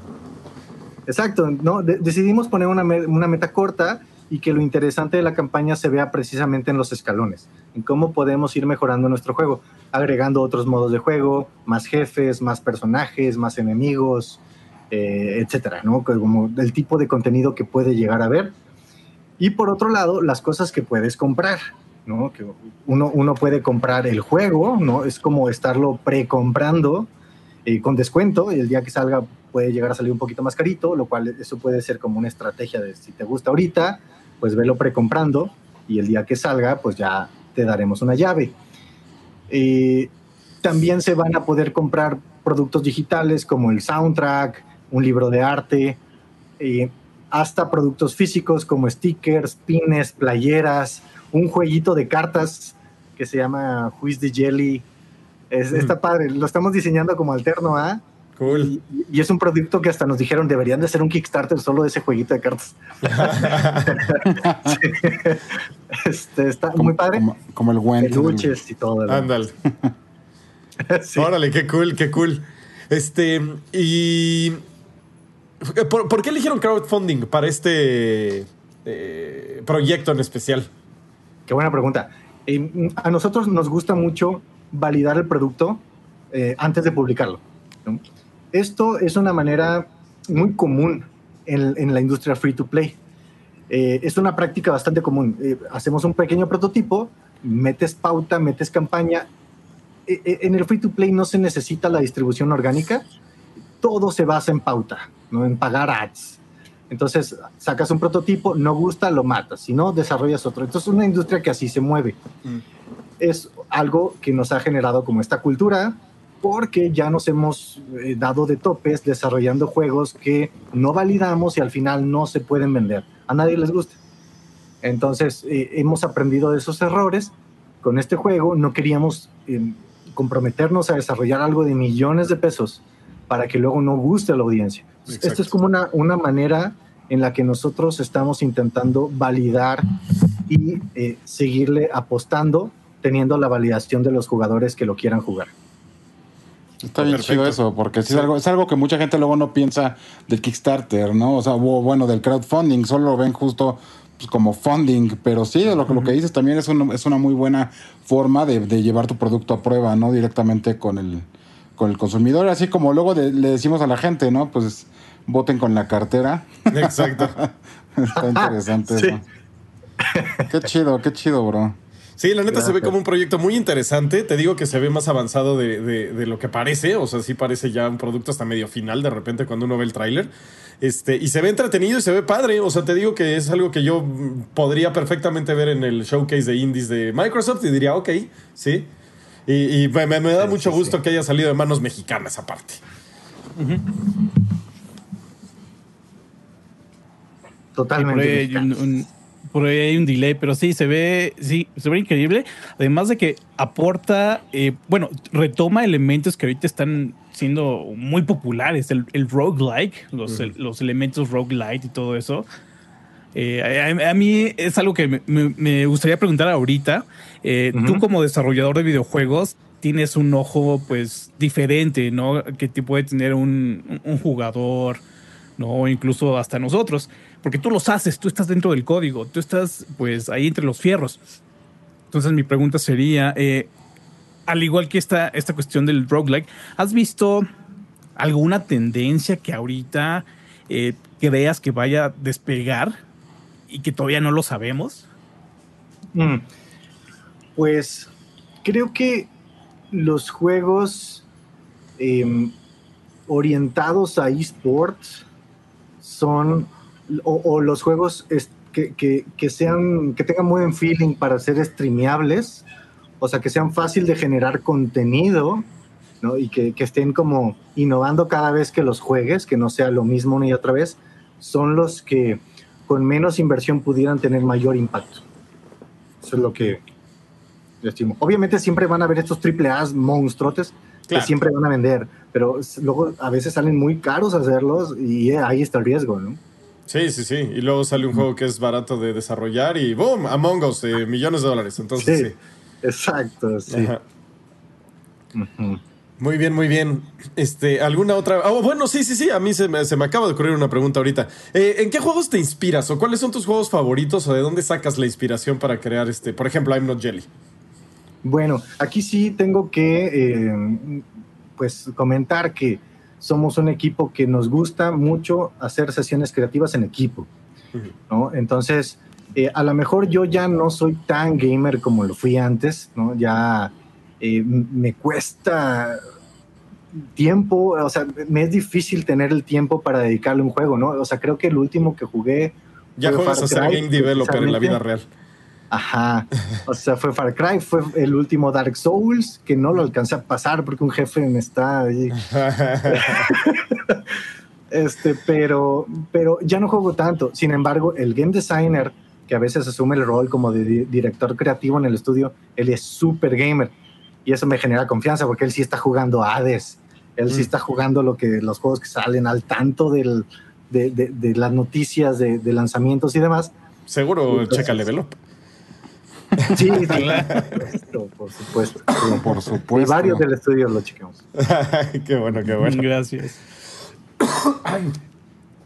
Exacto, ¿no? decidimos poner una, una meta corta y que lo interesante de la campaña se vea precisamente en los escalones, en cómo podemos ir mejorando nuestro juego, agregando otros modos de juego, más jefes, más personajes, más enemigos, eh, etcétera, ¿no? Como el tipo de contenido que puede llegar a ver y por otro lado, las cosas que puedes comprar, ¿no? Que uno, uno puede comprar el juego, ¿no? Es como estarlo precomprando eh, con descuento y el día que salga puede llegar a salir un poquito más carito, lo cual eso puede ser como una estrategia de si te gusta ahorita, pues velo precomprando y el día que salga, pues ya te daremos una llave. Eh, también se van a poder comprar productos digitales como el soundtrack, un libro de arte. Eh, hasta productos físicos como stickers, pines, playeras, un jueguito de cartas que se llama Juiz de Jelly. Es, Está padre, lo estamos diseñando como alterno a.
Cool.
Y, es un producto que hasta nos dijeron deberían de ser un Kickstarter solo de ese jueguito de cartas. (laughs) (laughs) este, está muy padre.
Como, el buen.
Peluches y todo.
Ándale. (laughs) Órale, qué cool, qué cool. Este, y eh, ¿Por, qué eligieron crowdfunding para este eh, proyecto en especial?
Qué buena pregunta. Eh, a nosotros nos gusta mucho validar el producto antes de publicarlo. Esto es una manera muy común en, la industria free to play. es una práctica bastante común. hacemos un pequeño prototipo, metes pauta, metes campaña. en el free to play no se necesita la distribución orgánica, todo se basa en pauta. ¿No? en pagar ads. Entonces, sacas un prototipo, no gusta, lo matas, si no, desarrollas otro. Entonces, es una industria que así se mueve. Mm. Es algo que nos ha generado como esta cultura, porque ya nos hemos eh, dado de topes desarrollando juegos que no validamos y al final no se pueden vender. A nadie les gusta. Entonces, eh, hemos aprendido de esos errores. Con este juego no queríamos eh, comprometernos a desarrollar algo de millones de pesos para que luego no guste a la audiencia. Esto es como una, una manera en la que nosotros estamos intentando validar y eh, seguirle apostando, teniendo la validación de los jugadores que lo quieran jugar.
Está bien chido eso, porque es, algo, es algo que mucha gente luego no piensa del Kickstarter, ¿no? O sea, bueno, del crowdfunding, solo lo ven justo pues, como funding, pero sí, lo, que lo que dices también es una, es una muy buena forma de, de, llevar tu producto a prueba, ¿no? Directamente con el, con el consumidor, así como luego de- le decimos a la gente, ¿no? Pues voten con la cartera.
Exacto. (laughs)
Está interesante
Sí.
eso. Qué chido, qué chido, bro.
Sí, la neta se ve como un proyecto muy interesante. Te digo que se ve más avanzado de, de- de lo que parece. O sea, sí parece ya un producto hasta medio final de repente cuando uno ve el tráiler. Este, y se ve entretenido y se ve padre. O sea, te digo que es algo que yo podría perfectamente ver en el showcase de indies de Microsoft y diría, ok, sí. Y, y me, me- da
Sí,
mucho
sí,
gusto
sí.
que haya salido de manos mexicanas aparte.
Por
Totalmente.
ahí, hay un, un- por ahí hay un delay, pero sí, se ve, sí, se ve increíble. Además de que aporta, eh, bueno, retoma elementos que ahorita están siendo muy populares. El, el roguelike, los, el- los elementos roguelite y todo eso. Eh, a, a mí es algo que me, me- me gustaría preguntar ahorita. Eh, Tú
Ujú.
como desarrollador de videojuegos tienes un ojo pues diferente, ¿no? Que te puede tener un, un jugador, ¿no? Incluso hasta nosotros. Porque tú los haces, tú estás dentro del código, tú estás pues ahí entre los fierros. Entonces mi pregunta sería, eh, al igual que esta, esta cuestión del roguelike, ¿has visto alguna tendencia que ahorita eh, creas que vaya a despegar y que todavía no lo sabemos?
Mm. Pues creo que los juegos em, orientados a esports son, o, los juegos que, que- que sean, que tengan buen feeling para ser streameables, o sea, que sean fácil de generar contenido, ¿no? Y que, que estén como innovando cada vez que los juegues, que no sea lo mismo una y otra vez, son los que con menos inversión pudieran tener mayor impacto. Eso es lo que estimo. Obviamente siempre van a haber estos triple A monstruotes
Claro.
que siempre van a vender, pero luego a veces salen muy caros hacerlos y eh, ahí está el riesgo, ¿no?
Sí, sí, sí. Y luego sale un juego que es barato de desarrollar y ¡boom! Among Us, eh, millones de dólares. Entonces, sí.
Sí, exacto, sí.
Ajá. Muy bien, muy bien. Este, ¿alguna otra? Oh, bueno, sí, sí, sí. A mí se me, se me acaba de ocurrir una pregunta ahorita. Eh, ¿En qué juegos te inspiras? ¿O cuáles son tus juegos favoritos? ¿O de dónde sacas la inspiración para crear este? Por ejemplo, I'm Not Jelly.
Bueno, aquí sí tengo que eh, pues comentar que somos un equipo que nos gusta mucho hacer sesiones creativas en equipo. ¿no? Entonces, eh, a lo mejor yo ya no soy tan gamer como lo fui antes, ¿no? Ya eh, me cuesta tiempo, o sea, me es difícil tener el tiempo para dedicarle a un juego, ¿no? O sea, creo que el último que jugué
Ya juegas a ser game developer en la vida real.
Ajá. O sea, fue Far Cry, fue el último Dark Souls, que no lo alcancé a pasar porque un jefe me está ahí. (laughs) Este, pero, pero ya no juego tanto. Sin embargo, el game designer, que a veces asume el rol como de di- director creativo en el estudio, él es súper gamer. Y eso me genera confianza porque él sí está jugando Hades. Él sí
Mm.
está jugando lo que, los juegos que salen al tanto del, de, de- de las noticias de, de lanzamientos y demás.
Seguro
Entonces-
checa level up.
Sí, sí, (laughs) claro. por supuesto.
Por
Y
supuesto.
varios del estudio lo chequeamos. (laughs)
qué bueno, qué bueno.
Gracias. (coughs)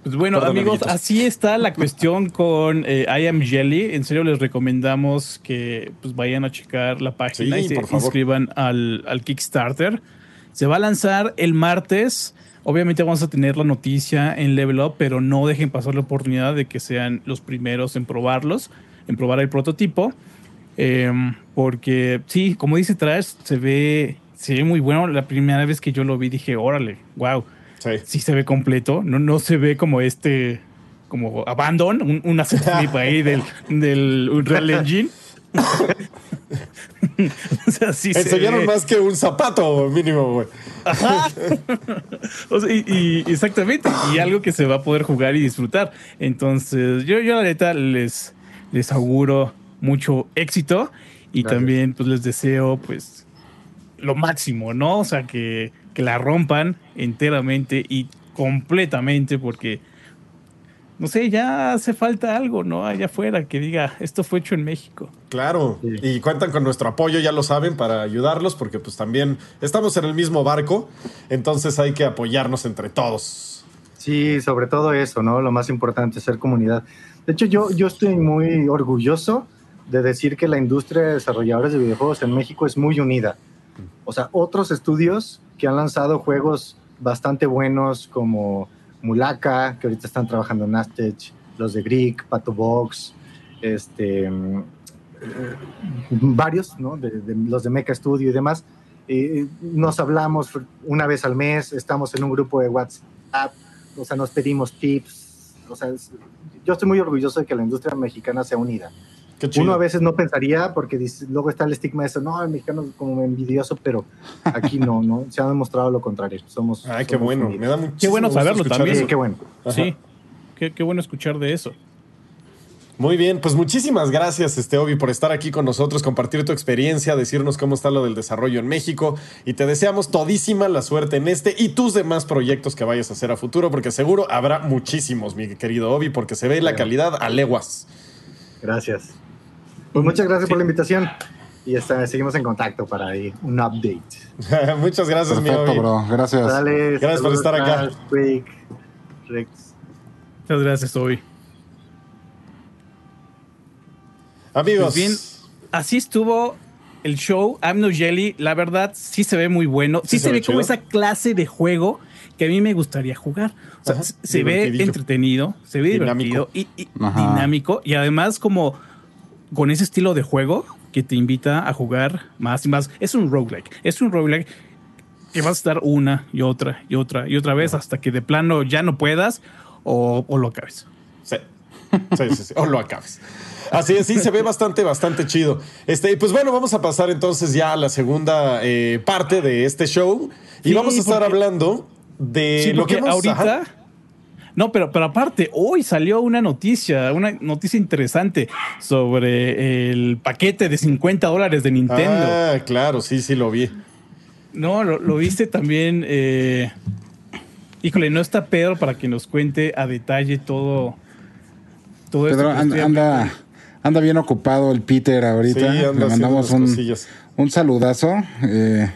Pues bueno,
Perdón,
amigos,
amiguitos.
así está la cuestión con eh, I Am Jelly. En serio, les recomendamos que pues, vayan a checar la página
Sí,
y se inscriban al, al Kickstarter. Se va a lanzar el martes. Obviamente vamos a tener la noticia en Level Up, pero no dejen pasar la oportunidad de que sean los primeros en probarlos, en probar el prototipo. Em, porque sí, como dice Trash, se ve, se ve muy bueno. La primera vez que yo lo vi dije, órale, wow
Sí.
sí se ve completo, no, no se ve como este, como Abandon, un, un ahí (laughs) del, del Unreal Engine. (laughs) (laughs) o sea, sí se
Enseñaron más que un zapato mínimo, güey.
O sea, y, y- exactamente, y algo que se va a poder jugar y disfrutar. Entonces, yo, yo la neta les, les auguro mucho éxito y
Gracias.
también pues les deseo pues lo máximo, ¿no? O sea, que, que la rompan enteramente y completamente porque, no sé, ya hace falta algo, ¿no? Allá afuera que diga, esto fue hecho en México.
Claro,
Sí.
y cuentan con nuestro apoyo, ya lo saben, para ayudarlos, porque pues también estamos en el mismo barco, entonces hay que apoyarnos entre todos.
Sí, sobre todo eso, ¿no? Lo más importante, ser comunidad. De hecho, yo, yo estoy muy orgulloso de decir que la industria de desarrolladores de videojuegos en México es muy unida. O sea, otros estudios que han lanzado juegos bastante buenos como Mulaka, que ahorita están trabajando en Astech, los de Greek, Pato Box, este, eh, varios, ¿no? De, de los de Mecha Studio y demás. Nos hablamos una vez al mes, estamos en un grupo de WhatsApp, o sea, nos pedimos tips. O sea, es- yo estoy muy orgulloso de que la industria mexicana sea unida.
Qué chido.
Uno a veces no pensaría, porque dice- luego está el estigma de eso, no, el mexicano es como envidioso, pero aquí no, ¿no? Se ha demostrado lo contrario. Somos.
Ay, qué
somos
bueno.
unidos.
Me da muchísimo
Qué bueno saberlo también.
Eso.
qué bueno.
Ajá.
Sí. Qué, qué bueno escuchar de eso.
Muy bien, pues muchísimas gracias, este Obi, por estar aquí con nosotros, compartir tu experiencia, decirnos cómo está lo del desarrollo en México y te deseamos todísima la suerte en este y tus demás proyectos que vayas a hacer a futuro, porque seguro habrá muchísimos, mi querido Obi, porque se ve la calidad a leguas.
Gracias. Pues muchas gracias por la invitación. Y está, seguimos en contacto para ahí un update. (laughs)
Muchas gracias, mi
Perfecto,
Obi.
bro. Gracias.
Dale,
Gracias por estar acá.
Rex.
Muchas gracias, hoy.
Amigos,
Pues bien, así estuvo el show. I'm No Jelly, la verdad, sí se ve muy bueno. Sí,
Sí
se,
se ve
ve como esa clase de juego que a mí me gustaría jugar. O sea,
Ajá,
se- ve entretenido, se ve
Dinámico.
divertido y, dinámico. Y además, como con ese estilo de juego que te invita a jugar más y más. Es un roguelike. Es un roguelike que vas a estar una y otra y otra y otra vez hasta que de plano ya no puedas o, o lo acabes.
Sí. Sí, sí, sí. O lo acabes. Así es, sí, se ve bastante, bastante chido. Este, pues bueno, vamos a pasar entonces ya a la segunda eh, parte de este show. Y
Sí,
vamos a estar
porque-
hablando de
Sí,
lo que hemos-
ahorita.
ajá.
No, pero, pero aparte, hoy salió una noticia, una noticia interesante sobre el paquete de 50 dólares de Nintendo.
Ah, claro, sí, sí lo vi.
No, lo, lo viste también. eh, Híjole, no está Pedro para que nos cuente a detalle todo. Todo esto
Pedro,
que
anda, anda, anda bien ocupado el Peter ahorita.
Sí, anda
Le mandamos un,
cosillas.
un saludazo. eh,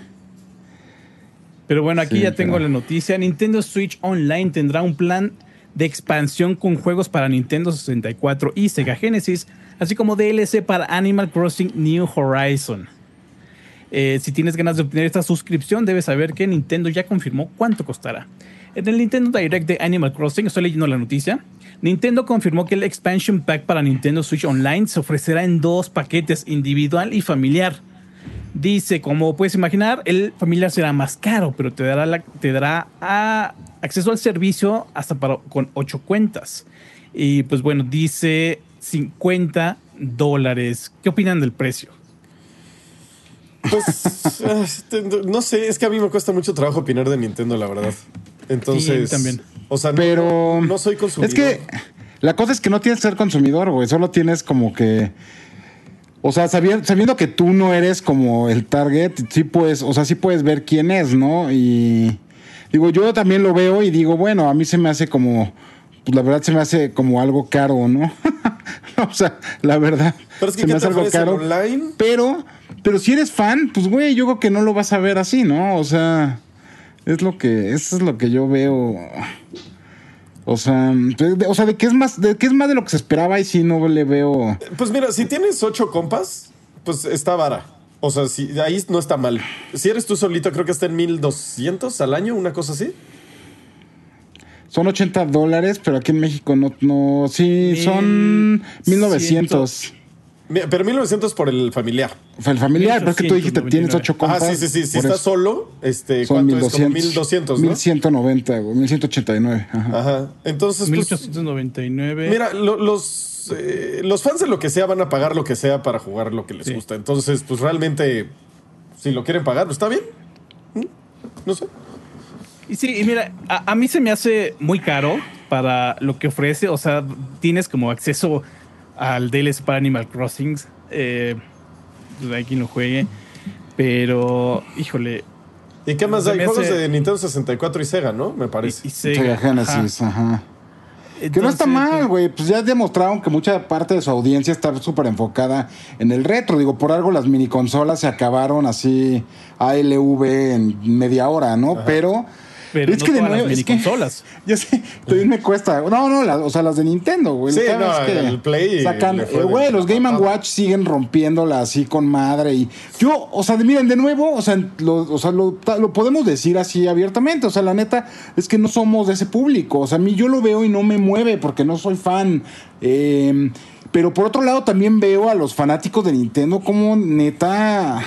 Pero bueno, aquí
Sí,
ya tengo
pero-
la noticia. Nintendo Switch Online tendrá un plan de expansión con juegos para Nintendo 64 y Sega Genesis, así como DLC para Animal Crossing New Horizon. Eh, si tienes ganas de obtener esta suscripción, debes saber que Nintendo ya confirmó cuánto costará. En el Nintendo Direct de Animal Crossing, estoy leyendo la noticia, Nintendo confirmó que el Expansion Pack para Nintendo Switch Online se ofrecerá en dos paquetes, individual y familiar. Dice, como puedes imaginar, el familiar será más caro, pero te dará, la- te dará ah, acceso al servicio hasta para, con ocho cuentas. Y pues bueno, dice 50 dólares. ¿Qué opinan del precio?
Pues (laughs) ah, este, no sé, es que a mí me cuesta mucho trabajo opinar de Nintendo, la verdad. Entonces,
Sí, a mí también.
O sea, no-
pero
no, no soy consumidor.
Es que la cosa es que no tienes que ser consumidor, güey. Solo tienes como que. O sea, sabiendo, sabiendo que tú no eres como el target, sí puedes, o sea, sí puedes ver quién es, ¿no? Y digo, yo también lo veo y digo, bueno, a mí se me hace como, pues la verdad se me hace como algo caro, ¿no? (laughs) o sea, la verdad.
Pero es que
se
¿qué
me hace algo caro.
online?
Pero, pero si eres fan, pues güey, yo creo que no lo vas a ver así, ¿no? O sea, es lo que, eso es lo que yo veo. O sea, de, o sea, de que es más, de que es más de lo que se esperaba y sí no le veo.
Pues mira, si tienes ocho compas, pues está vara. O sea, si ahí no está mal. Si eres tú solito, creo que está en 1200 al año, una cosa así.
Son 80 dólares, pero aquí en México no, no, sí, son 1900.
Mira, Pero 1900 por el familiar.
El familiar, pero es que tú dijiste
1899.
tienes ocho compas.
ah, sí, sí, sí. Si estás
eso
solo, este,
son
¿cuánto es? Como
1200.
1200, ¿no?
1190, güey, 1189. Ajá.
Ajá. Entonces, pues,
1899.
mira, lo- los, eh, los fans de lo que sea van a pagar lo que sea para jugar lo que les
Sí.
gusta. Entonces, pues realmente, si lo quieren pagar, pues está bien. ¿Mm? No sé.
Y sí, y mira, a, a mí se me hace muy caro para lo que ofrece. O sea, tienes como acceso al DLC para Animal Crossing. Eh, pues hay quien lo juegue. Pero, híjole.
¿Y qué más hay? Juegos
hace-
de Nintendo 64 y Sega, ¿no? Me parece.
y
Sega
Sega,
Genesis,
ajá.
ajá. Que no está mal, güey. Pues ya demostraron que mucha parte de su audiencia está súper enfocada en el retro. Digo, por algo las mini consolas se acabaron así ALV en media hora, ¿no? Pero
Pero
es
no
que de nuevo,
las
es que- (laughs) sé, también me cuesta. No, no, la- o sea, las de Nintendo, güey.
Sí, no,
que
el Play
Sacan, eh, güey, los Game Watch siguen rompiéndola así con madre. Y yo, o sea, de- miren, de nuevo, o sea, lo, o sea, lo podemos decir así abiertamente. O sea, la neta es que no somos de ese público. O sea, a mí yo lo veo y no me mueve porque no soy fan. Eh, pero por otro lado, también veo a los fanáticos de Nintendo como neta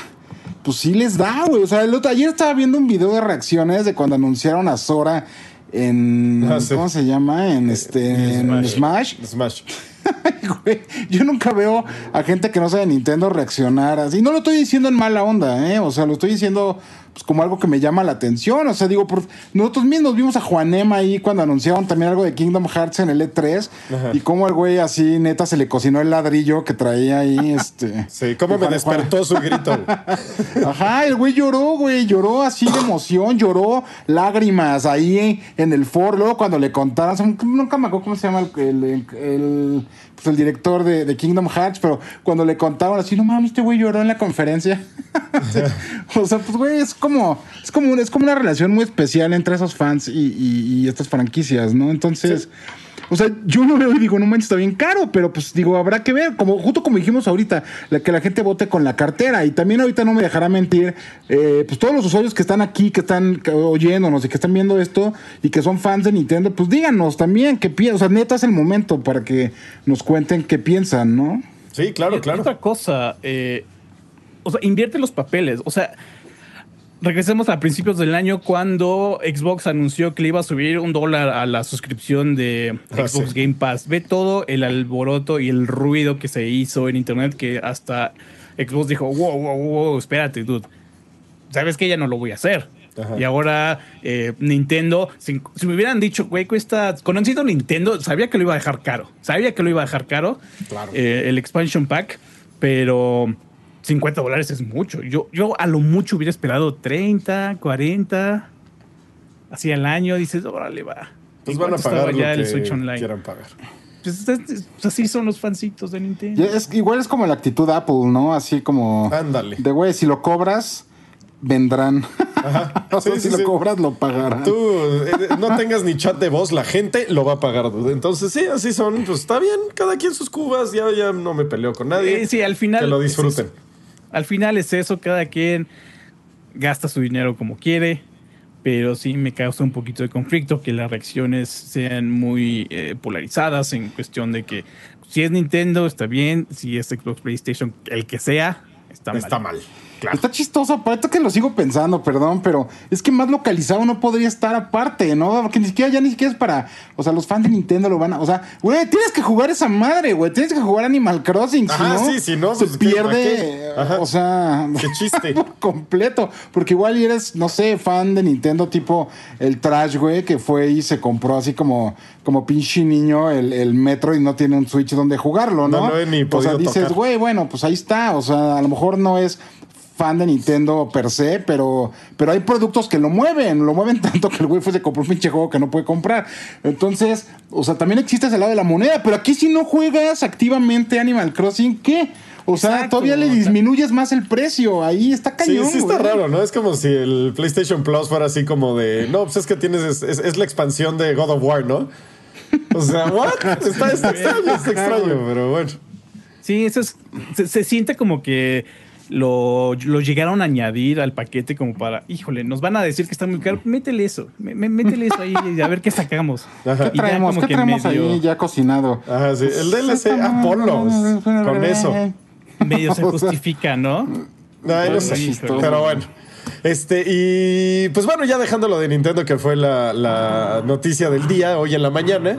pues sí les da, güey. O sea, el otro, ayer estaba viendo un video de reacciones de cuando anunciaron a Sora en.
Ah, sí.
¿Cómo se llama? En este. En
Smash.
Smash.
Smash. (laughs)
Ay, güey, Yo nunca veo a gente que no sea de Nintendo reaccionar así. No lo estoy diciendo en mala onda, ¿eh? O sea, lo estoy diciendo pues, como algo que me llama la atención. O sea, digo, por, nosotros mismos vimos a Juanema ahí cuando anunciaron también algo de Kingdom Hearts en el E3 y cómo el güey así neta se le cocinó el ladrillo que traía ahí, (laughs) este.
Sí, cómo me despertó su grito. (laughs)
Ajá, el güey lloró, güey, lloró así de emoción, lloró lágrimas ahí en el foro. Luego cuando le contaron, nunca me acuerdo cómo se llama el, el, el, pues, el director de, de Kingdom Hearts, pero cuando le contaban así, no mames, este güey lloró en la conferencia. (laughs) o sea, pues güey, es como, es como, es como una relación muy especial entre esos fans y, y- y estas franquicias, ¿no? Entonces... O sea, yo lo veo y digo, no manches, está bien caro, pero pues digo, habrá que ver, como justo como dijimos ahorita, la, que la gente vote con la cartera. Y también ahorita no me dejará mentir, eh, pues todos los usuarios que están aquí, que están oyéndonos y que están viendo esto y que son fans de Nintendo, pues díganos también qué piensan. O sea, neta es el momento para que nos cuenten qué piensan, ¿no?
Sí, claro,
Y
claro.
Otra cosa, eh, o sea, invierte los papeles. O sea, regresemos a principios del año cuando Xbox anunció que le iba a subir un dólar a la suscripción de
Ah,
Xbox
sí.
Game Pass. Ve todo el alboroto y el ruido que se hizo en internet que hasta Xbox dijo, wow, wow, wow, espérate, dude. ¿Sabes que Ya no lo voy a hacer.
Ajá.
Y ahora eh, Nintendo, si, si me hubieran dicho, güey, cuesta, conociendo Nintendo, sabía que lo iba a dejar caro. Sabía que lo iba a dejar caro.
Claro.
eh, el expansion pack, pero 50 dólares es mucho. Yo, yo a lo mucho hubiera esperado 30, 40, así al año. Dices, órale, va.
Pues
¿En
van a pagar
estaba
lo
ya el Switch Online?
quieran pagar.
Pues, es- es- así son los fancitos de Nintendo.
Es, igual es como la actitud Apple, ¿no? Así como...
Ándale.
De güey, si lo cobras, vendrán. (laughs) o sea,
Sí,
si
sí,
lo
sí.
cobras, lo pagarán.
Tú eh, no tengas ni chat de voz, la gente lo va a pagar. dude. Entonces, sí, así son. Pues está bien, cada quien sus cubas. Ya, ya no me peleo con nadie.
Eh, sí, al final.
Que lo disfruten.
Al final es eso, cada quien gasta su dinero como quiere, pero sí me causa un poquito de conflicto que las reacciones sean muy eh, polarizadas en cuestión de que si es Nintendo está bien, si es Xbox PlayStation, el que sea, está mal.
Está
Está chistoso, aparte que lo sigo pensando, perdón, pero es que más localizado no podría estar aparte, ¿no? Porque ni siquiera, ya ni siquiera es para. O sea, los fans de Nintendo lo van a. O sea, güey, tienes que jugar esa madre, güey. Tienes que jugar Animal Crossing.
Ajá,
si no,
sí, si no,
se
pues, ¿qué- para
pierde. O sea.
Qué (laughs) chiste.
por completo. Porque igual eres, no sé, fan de Nintendo, tipo el Trash, güey, que fue y se compró así como, como pinche niño el, el Metro y no tiene un Switch donde jugarlo, ¿no?
No lo he ni
o sea, dices, güey, bueno, pues ahí está. O sea, a lo mejor no es fan de Nintendo per se, pero, pero hay productos que lo mueven, lo mueven (laughs) tanto que el güey fue se compró un pinche juego que no puede comprar. Entonces, o sea, también existe ese lado de la moneda, pero aquí si no juegas activamente Animal Crossing, ¿qué? O sea,
Exacto.
todavía le disminuyes más el precio. Ahí está
Sí,
cañón.
sí está
güey.
raro, ¿no? Es como si el PlayStation Plus fuera así como de, no, pues es que tienes, es, es- es la expansión de God of War, ¿no? O sea, (laughs) ¿what? Está, está extraño, está extraño, pero bueno.
Sí, eso es, se, se siente como que lo, lo llegaron a añadir al paquete como para, híjole, nos van a decir que está muy caro, métele eso, mé- mé- métele eso ahí y a ver qué sacamos.
Ajá.
¿Qué
Y ya
traemos?
como
¿Qué
que
traemos
medio-
ahí ya cocinado?
Ajá, sí. El DLC Apollo, con eso.
medio se (laughs) justifica, ¿no?
Ay, no sé. Pero bueno. Este, y pues bueno, ya dejando lo de Nintendo, que fue la, la noticia del día, hoy en la mañana.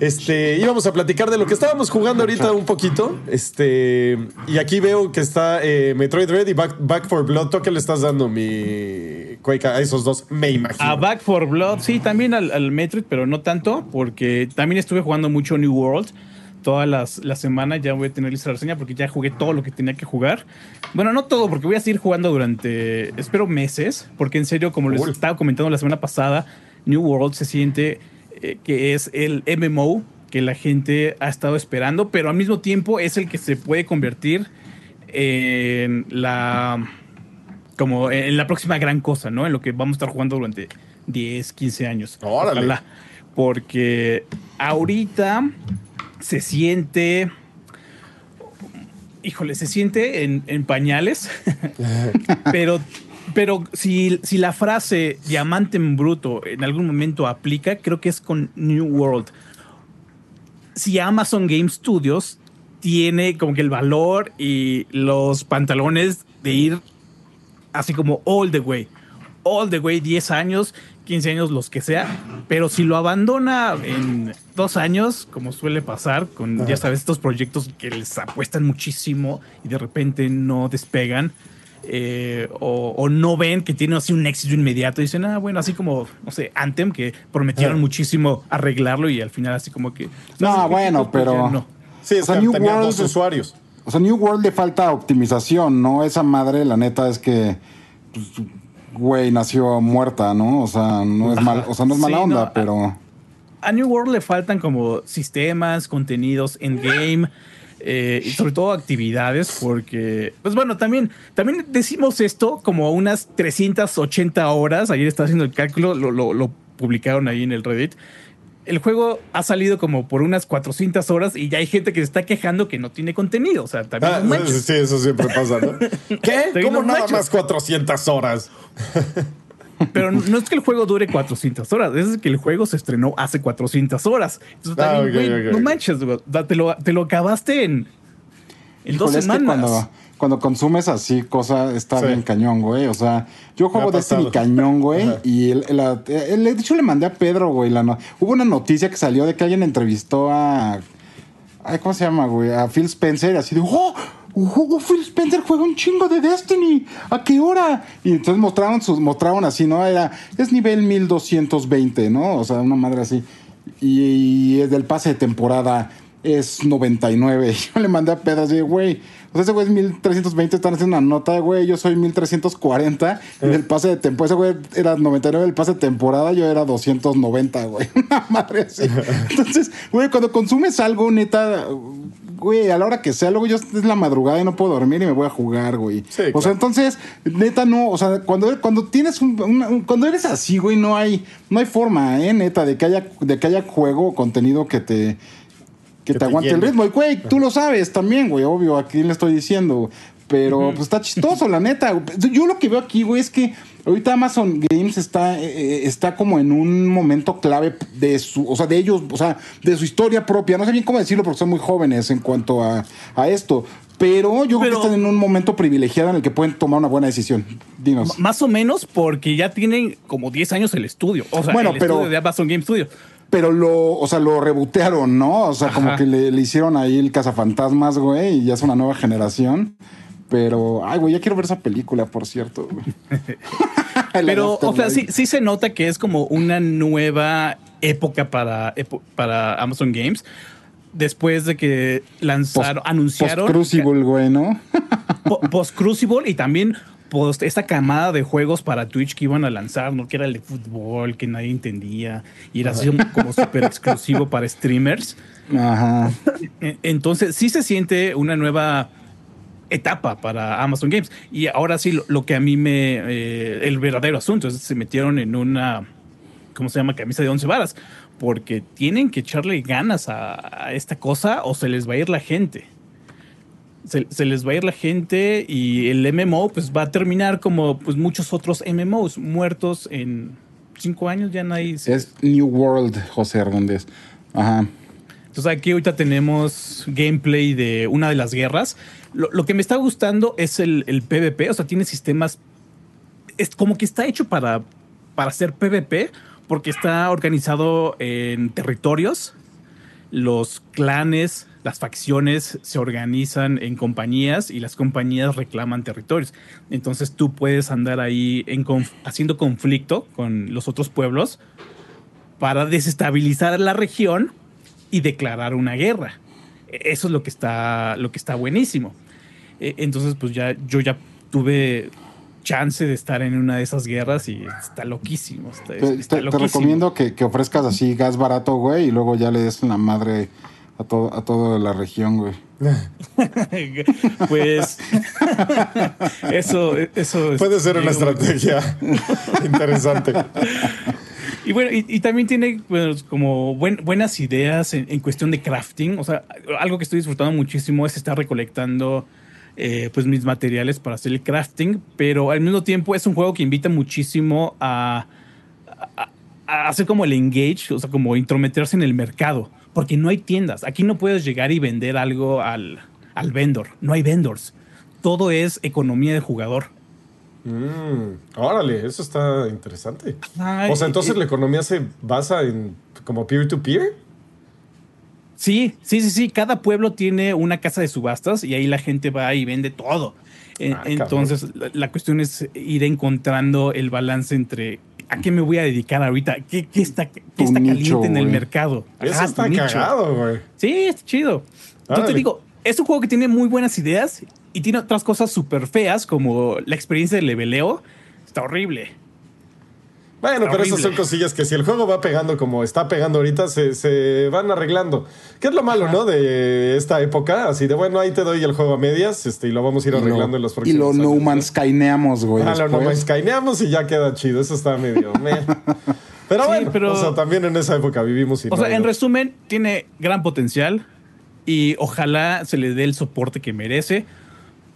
Este, íbamos a platicar de lo que estábamos jugando ahorita un poquito. Este, y aquí veo que está eh, Metroid Red y Back, Back for Blood. ¿Tú qué le estás dando, mi Quake, a esos dos? Me imagino.
A Back for Blood, sí, también al, al Metroid, pero no tanto, porque también estuve jugando mucho New World. Todas las, las semanas ya voy a tener lista de reseña porque ya jugué todo lo que tenía que jugar. Bueno, no todo, porque voy a seguir jugando durante, espero, meses, porque en serio, como les estaba comentando la semana pasada, New World se siente eh, que es el MMO que la gente ha estado esperando, pero al mismo tiempo es el que se puede convertir en la como en la próxima gran cosa, ¿no? En lo que vamos a estar jugando durante 10, 15 años.
Órale.
Ojalá. Porque ahorita se siente. Híjole, se siente en, en pañales. (laughs) (laughs) pero pero si, si la frase diamante en bruto en algún momento aplica, creo que es con New World. Si Amazon Game Studios tiene como que el valor y los pantalones de ir así como all the way. All the way, 10 años, 15 años, los que sea. Pero si lo abandona en dos años, como suele pasar con, ya sabes, estos proyectos que les apuestan muchísimo y de repente no despegan. Eh, o, o no ven que tiene así un éxito inmediato. Dicen, ah, bueno, así como, no sé, Anthem, que prometieron
Ah.
muchísimo arreglarlo y al final así como que...
No,
¿sabes qué,
bueno, pero-
no.
Sí,
O sea,
que
New
tenía
World
dos usuarios.
O sea, New World le falta optimización, ¿no? Esa madre, la neta, es que, pues, güey, nació muerta, ¿no? O sea, no es mal, o sea, no es
Sí,
mala onda,
no,
pero.
A New World le faltan como sistemas, contenidos en game. Eh, y sobre todo actividades, porque, pues bueno, también, también decimos esto como unas 380 horas. Ayer estaba haciendo el cálculo, lo, lo- lo publicaron ahí en el Reddit. El juego ha salido como por unas 400 horas y ya hay gente que se está quejando que no tiene contenido. O sea, también
Ah,
no
sí, eso siempre pasa, ¿no? (laughs) ¿Qué? ¿Cómo
no
nada
manches.
más 400 horas? (laughs)
Pero no es que el juego dure 400 horas, es que el juego se estrenó hace 400 horas. Entonces,
Ah,
también,
ok,
güey,
ok,
no manches, güey, da- te lo, te lo acabaste en, en dos
Híjole, es que
semanas.
cuando, cuando consumes así cosas, está
Sí.
bien cañón, güey. O sea, yo juego
ha
Destiny
pasado.
cañón, güey.
Ajá.
Y el, el- el- de hecho le mandé a Pedro, güey. La no- Hubo una noticia que salió de que alguien entrevistó a. Ay, ¿Cómo se llama, güey? A Phil Spencer, así de. ¡Oh! ¡Oh, Phil Spencer juega un chingo de Destiny. ¿A qué hora? Y entonces mostraron sus, así, ¿no? Era, es nivel 1220, ¿no? O sea, una madre así. Y, es del pase de temporada es 99. (laughs) Yo le mandé a Pedro así, de, güey. O sea, ese güey es 1320, están haciendo una nota, güey. Yo soy 1340. Y del pase de temporada, ese güey era 99 del pase de temporada, yo era 290, güey. (laughs) Una madre así. (laughs) Entonces, güey, cuando consumes algo, neta, güey, a la hora que sea, luego yo es la madrugada y no puedo dormir y me voy a jugar, güey.
Sí,
o sea, entonces, neta, no, o sea, cuando, cuando tienes un, una- un- cuando eres así, güey, no hay, no hay forma, eh, neta, de que haya, de que haya juego o contenido que te, que,
Que
te
te
aguante el ritmo. Y, güey, tú lo sabes también, güey, obvio, aquí le estoy diciendo. Pero pues está chistoso, la neta. Yo lo que veo aquí, güey, es que ahorita Amazon Games está, eh, está como en un momento clave de su, o sea, de ellos, o sea, de su historia propia. No sé bien cómo decirlo porque son muy jóvenes en cuanto a, a esto. Pero yo creo que están en un momento privilegiado en el que pueden tomar una buena decisión. Dinos.
Más o menos porque ya tienen como 10 años el estudio. O sea,
Bueno,
el
pero-
estudio de Amazon Game Studio.
Pero lo, o sea, lo rebotearon, ¿no? O sea, como que le, le hicieron ahí el cazafantasmas, güey, y ya es una nueva generación. Pero, ay, güey, ya quiero ver esa película, por cierto, (laughs)
Pero, o sea, sí, sí se nota que es como una nueva época para, para Amazon Games. Después de que lanzaron, anunciaron
Post-Crucible, güey, ¿no?
po- post Crucible y también post esta camada de juegos para Twitch que iban a lanzar, ¿no? Que era el de fútbol, que nadie entendía y era así como- súper exclusivo para streamers.
Ajá.
E- Entonces, sí se siente una nueva etapa para Amazon Games. Y ahora sí, lo, lo que a mí me. eh, el verdadero asunto es que se metieron en una. ¿Cómo se llama? Camisa de once varas. Porque tienen que echarle ganas a, a esta cosa o se les va a ir la gente. Se, se les va a ir la gente y el MMO pues va a terminar como pues muchos otros MMOs muertos en cinco años ya nadie se-
Es New World, José Hernández. Ajá.
Entonces aquí ahorita tenemos gameplay de una de las guerras. Lo, lo que me está gustando es el, el PvP, o sea, tiene sistemas... Es como que está hecho para, para hacer PvP, porque está organizado en territorios. Los clanes, las facciones se organizan en compañías y las compañías reclaman territorios. Entonces tú puedes andar ahí en conf- haciendo conflicto con los otros pueblos para desestabilizar la región y declarar una guerra. Eso es lo que está, lo que está buenísimo. E- Entonces, pues ya yo ya tuve chance de estar en una de esas guerras y está loquísimo. Está,
Te,
está
te- te
loquísimo.
recomiendo que, que ofrezcas así gas barato, güey, y luego ya le des la madre a, todo, a toda la región, güey. (laughs)
pues (laughs) eso, eso es-
Puede ser una estrategia (laughs) interesante.
Y bueno, y, también tiene pues, como buenas ideas en, cuestión de crafting. O sea, algo que estoy disfrutando muchísimo es estar recolectando eh, pues mis materiales para hacer el crafting, pero al mismo tiempo es un juego que invita muchísimo a, a hacer como el engage, o sea, como intrometerse en el mercado, porque no hay tiendas. Aquí no puedes llegar y vender algo al, al vendor. No hay vendors. Todo es economía de jugador.
Mm, órale, eso está interesante. o sea, entonces la economía se basa en como peer-to-peer.
Sí, sí, sí, sí. Cada pueblo tiene una casa de subastas y ahí la gente va y vende todo. Ah, entonces, la, cuestión es ir encontrando el balance entre a qué me voy a dedicar ahorita, qué, está, qué está caliente en el mercado.
Eso está cagado, güey.
Sí, es chido. Yo te digo, es un juego que tiene muy buenas ideas y tiene otras cosas súper feas, como la experiencia de leveleo. Está horrible.
Bueno, pero esas son cosillas que si el juego va pegando como está pegando ahorita, se, van arreglando. ¿Qué es lo malo, no? De esta época, así de bueno, ahí te doy el juego a medias este, y lo vamos a ir arreglando en los próximos
Y lo No Man's Skyneamos, güey.
Ah, lo No Man's Skyneamos y ya queda chido. Eso está medio. (laughs) pero bueno, pero, o sea, también en esa época vivimos.
Y o sea, en resumen, tiene gran potencial y ojalá se le dé el soporte que merece.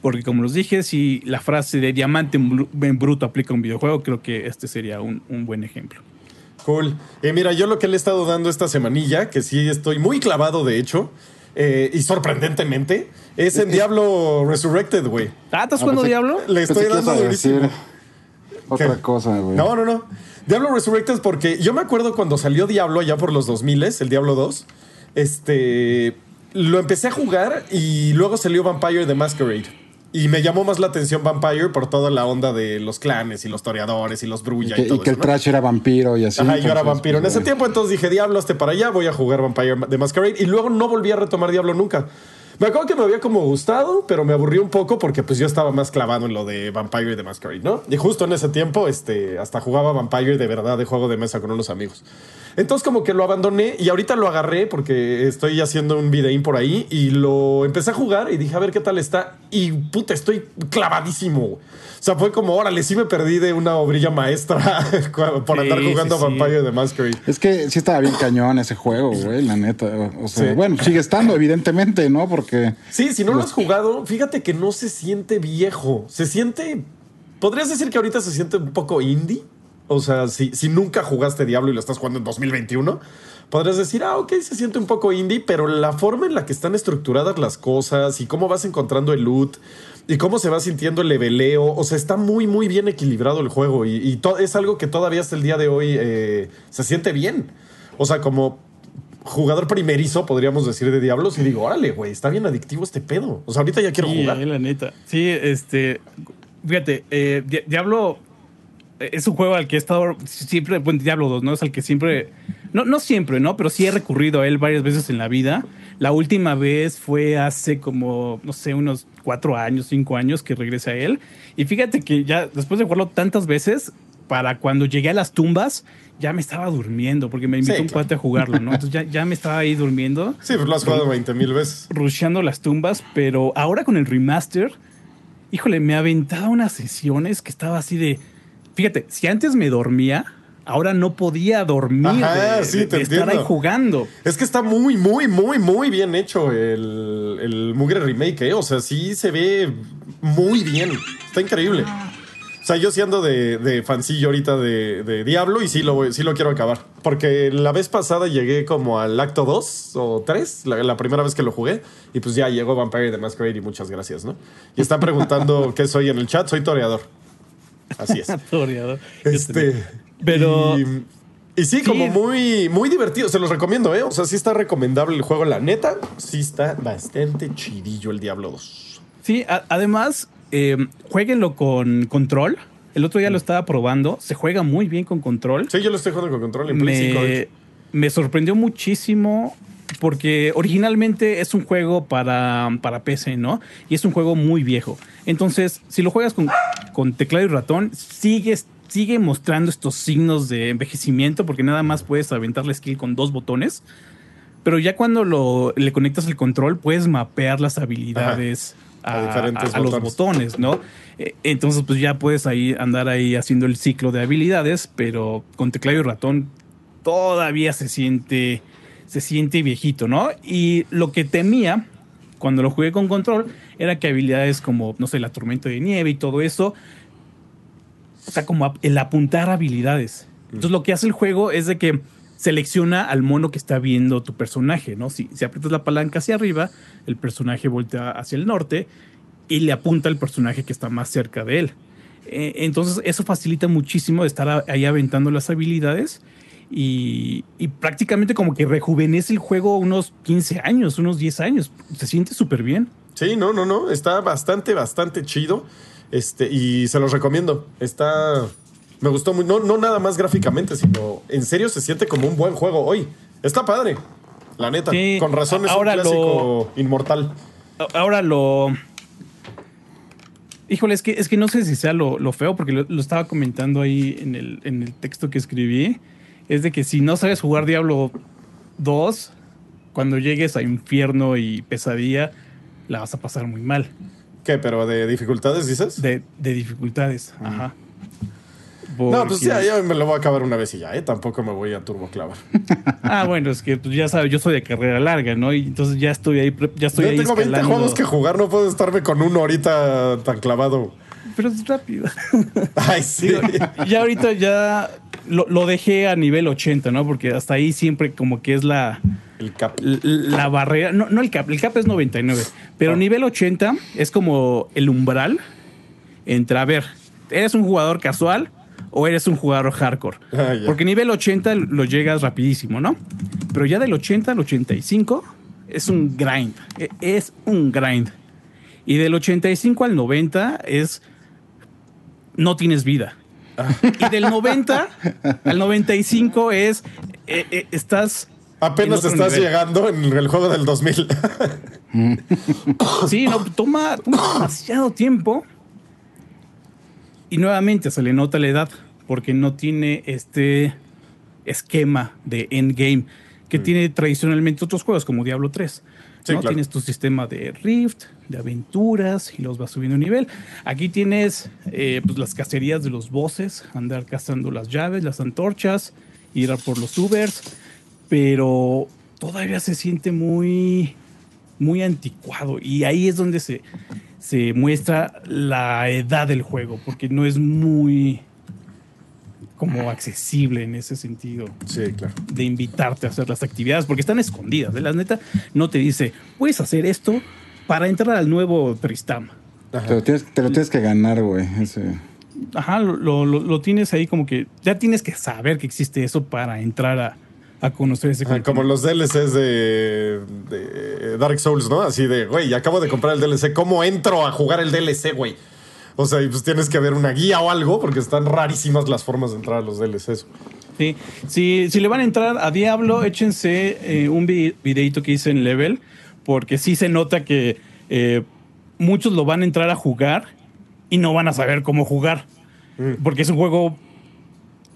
Porque como los dije, si la frase de diamante en bruto aplica a un videojuego, creo que este sería un, buen ejemplo.
Cool. Eh, mira, yo lo que le he estado dando esta semanilla, que sí estoy muy clavado de hecho, eh, y sorprendentemente, es en Diablo Resurrected, güey.
Ah, ¿estás jugando Diablo?
Le estoy dando durísimo.
Otra cosa, güey.
No, no, no. Diablo Resurrected porque yo me acuerdo cuando salió Diablo allá por los 2000, el Diablo 2, este, lo empecé a jugar y luego salió Vampire the Masquerade. Y me llamó más la atención Vampire por toda la onda de los clanes y los toreadores y los brulla
y,
todo
y que el trash era vampiro y así.
Ajá, yo era vampiro. En ese tiempo entonces dije, diablo, este para allá, voy a jugar Vampire de Masquerade. Y luego no volví a retomar Diablo nunca. Me acuerdo que me había como gustado, pero me aburrió un poco porque pues yo estaba más clavado en lo de Vampire de Masquerade, ¿no? Y justo en ese tiempo, este, hasta jugaba Vampire de verdad de juego de mesa con unos amigos. Entonces como que lo abandoné y ahorita lo agarré porque estoy haciendo un videín por ahí y lo empecé a jugar y dije a ver qué tal está y puta, estoy clavadísimo. O sea, fue como, órale, sí me perdí de una obrilla maestra (laughs) por andar jugando Vampire de Masquerade.
Es que sí estaba bien cañón ese juego, güey, la neta. O sea, bueno, sigue estando, evidentemente, ¿no? Porque.
Sí, si no lo has jugado, fíjate que no se siente viejo. Se siente. ¿Podrías decir que ahorita se siente un poco indie? O sea, si, si nunca jugaste Diablo y lo estás jugando en 2021, podrías decir, ah, ok, se siente un poco indie, pero la forma en la que están estructuradas las cosas y cómo vas encontrando el loot y cómo se va sintiendo el leveleo, o sea, está muy, muy bien equilibrado el juego y, es algo que todavía hasta el día de hoy eh, se siente bien. O sea, como jugador primerizo, podríamos decir, de Diablos, y digo, órale, güey, está bien adictivo este pedo. O sea, ahorita ya quiero jugar.
la neta. Sí, este, fíjate, eh, Diablo es un juego al que he estado siempre, bueno, Diablo 2, ¿no? Es al que siempre, no, no siempre, ¿no? Pero sí he recurrido a él varias veces en la vida. La última vez fue hace como, no sé, unos cuatro años, cinco años que regresé a él. Y fíjate que ya después de jugarlo tantas veces, para cuando llegué a las tumbas, ya me estaba durmiendo, porque me invitó un cuate a jugarlo, ¿no? Entonces ya, ya me estaba ahí durmiendo. (laughs)
Sí, pues lo has jugado 20 mil veces.
Rusheando las tumbas, pero ahora con el remaster, híjole, me aventaba unas sesiones que estaba así de fíjate, si antes me dormía, ahora no podía dormir sí, te estar ahí jugando.
Es que está muy, muy, muy, muy bien hecho el, el Mugre Remake, ¿eh? O sea, sí se ve muy bien. Está increíble. O sea, yo siendo de, de fancillo ahorita de, Diablo y sí lo, sí lo quiero acabar. Porque la vez pasada llegué como al acto 2 o 3, la, primera vez que lo jugué, y pues ya llegó Vampire the Masquerade y muchas gracias, ¿no? Y están preguntando (laughs) qué soy en el chat, soy toreador. Así es. (laughs) este,
pero.
Y, sí, como muy, muy divertido. Se los recomiendo, ¿eh? O sea, sí está recomendable el juego, la neta. Sí está bastante chidillo el Diablo 2.
Sí, además, eh, jueguenlo con control. El otro día lo estaba probando. Se juega muy bien con control.
Sí, yo lo estoy jugando con control en
me, me sorprendió muchísimo porque originalmente es un juego para, para PC, ¿no? Y es un juego muy viejo. Entonces, si lo juegas con, con teclado y ratón, sigues sigue mostrando estos signos de envejecimiento porque nada más puedes aventar la skill con dos botones. Pero ya cuando lo, le conectas el control, puedes mapear las habilidades a, los botones, ¿no? Eh, entonces, pues ya puedes ahí andar ahí haciendo el ciclo de habilidades, pero con teclado y ratón todavía se siente, se siente viejito, ¿no? Y lo que temía cuando lo jugué con control era que habilidades como, no sé, la tormenta de nieve y todo eso, o sea, como el apuntar habilidades. Entonces lo que hace el juego es de que selecciona al mono que está viendo tu personaje, ¿no? Si, si aprietas la palanca hacia arriba, el personaje voltea hacia el norte y le apunta al personaje que está más cerca de él. Eh, entonces eso facilita muchísimo estar ahí aventando las habilidades y, y, prácticamente como que rejuvenece el juego unos 15 años, unos 10 años. Se siente súper bien.
Sí, no, no, no. Está bastante, bastante chido. Este, y se los recomiendo. Está. Me gustó muy. No, no nada más gráficamente, sino en serio se siente como un buen juego hoy. Está padre. La neta. con razón es ahora un clásico inmortal.
Ahora lo. Híjole, es que, es que no sé si sea lo, feo, porque lo, estaba comentando ahí en el, en el texto que escribí. Es de que si no sabes jugar Diablo 2, cuando llegues a infierno y pesadilla, la vas a pasar muy mal.
¿Qué? ¿Pero de dificultades dices?
De, de dificultades, ajá.
No, pues ya, ya, me lo voy a acabar una vez y ya, ¿eh? Tampoco me voy a turbo clavar. (laughs)
ah, bueno, es que pues, ya sabes, yo soy de carrera larga, ¿no? Y entonces ya estoy ahí, ya estoy
yo tengo 20 juegos que jugar, no puedo estarme con uno ahorita tan clavado.
Pero es rápido. (laughs)
Ay, sí.
ya ahorita ya lo, lo, dejé a nivel 80, ¿no? Porque hasta ahí siempre como que es la...
El cap.
La, barrera. No, no el cap, el cap es 99. Pero ah. nivel 80 es como el umbral entre, a ver, ¿eres un jugador casual o eres un jugador hardcore? Ah, Porque nivel 80 lo llegas rapidísimo, ¿no? Pero ya del 80 al 85 es un grind. E, es un grind. Y del 85 al 90 es... No tienes vida. Y del 90 al 95 es, eh, eh, estás...
Apenas estás llegando en el juego del 2000.
sí, no, toma, demasiado tiempo. Y nuevamente se le nota la edad, porque no tiene este esquema de endgame que mm. tiene tradicionalmente otros juegos como Diablo 3. ¿no? Tienes tu sistema de Rift, de aventuras y los vas subiendo a nivel. Aquí tienes eh, pues, las cacerías de los bosses, andar cazando las llaves, las antorchas, ir a por los Ubers, pero todavía se siente muy, muy anticuado y ahí es donde se, se muestra la edad del juego, porque no es muy como accesible en ese sentido.
Sí, claro.
De invitarte a hacer las actividades, porque están escondidas. De la neta, no te dice, puedes hacer esto para entrar al nuevo Tristam.
Te lo, tienes, que ganar, güey.
Ajá, lo, tienes ahí como que ya tienes que saber que existe eso para entrar a, conocer ese
Como los DLCs de, de, Dark Souls, ¿no? Así de, güey, acabo de comprar el DLC, ¿cómo entro a jugar el DLC, güey? O sea, pues tienes que ver una guía o algo porque están rarísimas las formas de entrar a los DLCs.
Sí, si, si le van a entrar a Diablo, échense eh, un videito que hice en Level, porque sí se nota que eh, muchos lo van a entrar a jugar y no van a saber cómo jugar. Mm. Porque es un juego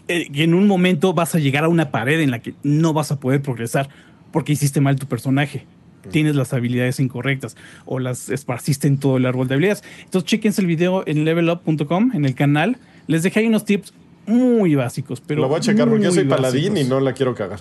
eh, en un momento vas a llegar a una pared en la que no vas a poder progresar porque hiciste mal tu personaje tienes las habilidades incorrectas o las esparciste en todo el árbol de habilidades. Entonces, chequense el video en levelup.com, en el canal. Les dejé ahí unos tips muy básicos, pero.
Lo voy a checar porque yo soy paladín y no la quiero cagar.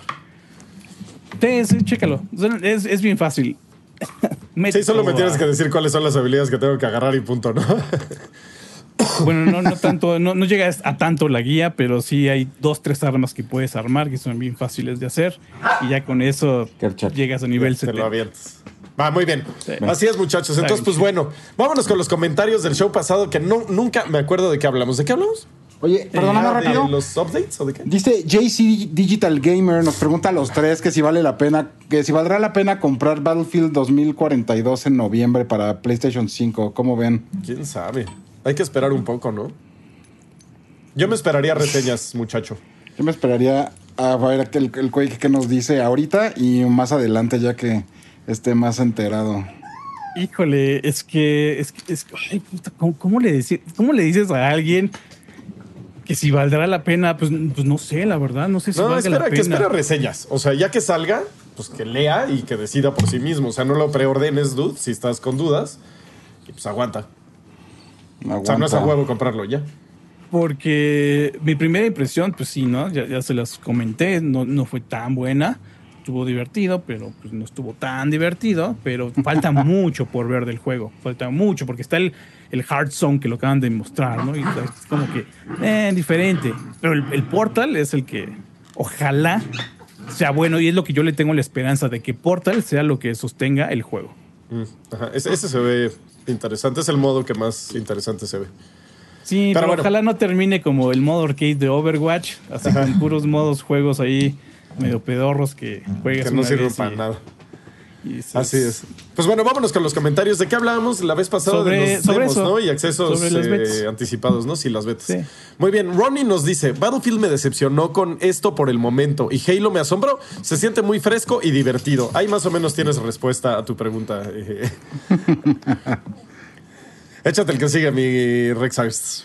Sí, sí chécalo. Es, es bien fácil. (laughs)
sí, solo me tienes que decir cuáles son las habilidades que tengo que agarrar y punto, ¿no? (laughs) (coughs)
Bueno, no, no tanto, no, no llega a tanto la guía, pero sí hay dos, tres armas que puedes armar que son bien fáciles de hacer. Y ya con eso llegas a nivel 70.
Te lo avientas. Va, muy bien. Así es, muchachos. Entonces, pues bueno, vámonos con los comentarios del show pasado que no, nunca me acuerdo de qué hablamos. ¿De qué hablamos?
Oye, perdóname
eh, rápido. ¿Los updates o de qué?
Dice JC Digital Gamer, nos pregunta a los tres que si vale la pena, que si valdrá la pena comprar Battlefield 2042 en noviembre para PlayStation 5. ¿Cómo ven?
¿Quién sabe? Hay que esperar un poco, ¿no? Yo me esperaría reseñas, muchacho.
Yo me esperaría a ver el, el Quake que nos dice ahorita y más adelante ya que esté más enterado.
Híjole, es que, es, es ¿cómo, le ¿cómo le dices a alguien que si valdrá la pena? Pues, pues no sé, la verdad, no sé si
no,
espera,
que espera reseñas. O sea, ya que salga, pues que lea y que decida por sí mismo. O sea, no lo preordenes, dude, si estás con dudas. Y pues aguanta. O sea, no es a huevo comprarlo ya.
Porque mi primera impresión, pues sí, ¿no? Ya, ya se las comenté, no, no fue tan buena. Estuvo divertido, pero pues no estuvo tan divertido. Pero (laughs) falta mucho por ver del juego. Falta mucho, porque está el, el Hard Zone que lo acaban de mostrar, ¿no? Y es como que, eh, diferente. Pero el, el Portal es el que ojalá sea bueno y es lo que yo le tengo la esperanza de que Portal sea lo que sostenga el juego.
Mm, ajá, Ese, ese se ve interesante. Es el modo que más interesante se ve.
Sí,
Pero
pero,
bueno.
ojalá no termine como el modo arcade de Overwatch, así con puros modos juegos ahí medio pedorros que juegas
Que no sirven
y-
para nada. Así es. Pues bueno, vámonos con los comentarios. ¿De qué hablábamos la vez pasada?
Sobre-
de los
sobre
demos,
eso.
¿no? Y accesos eh, anticipados, ¿no? Sí, las betas.
Sí.
Muy bien. Ronnie nos dice, Battlefield me decepcionó con esto por el momento y Halo me asombró. Se siente muy fresco y divertido. Ahí más o menos tienes respuesta a tu pregunta. eh. (laughs) Échate el que sigue, mi Rex Arts.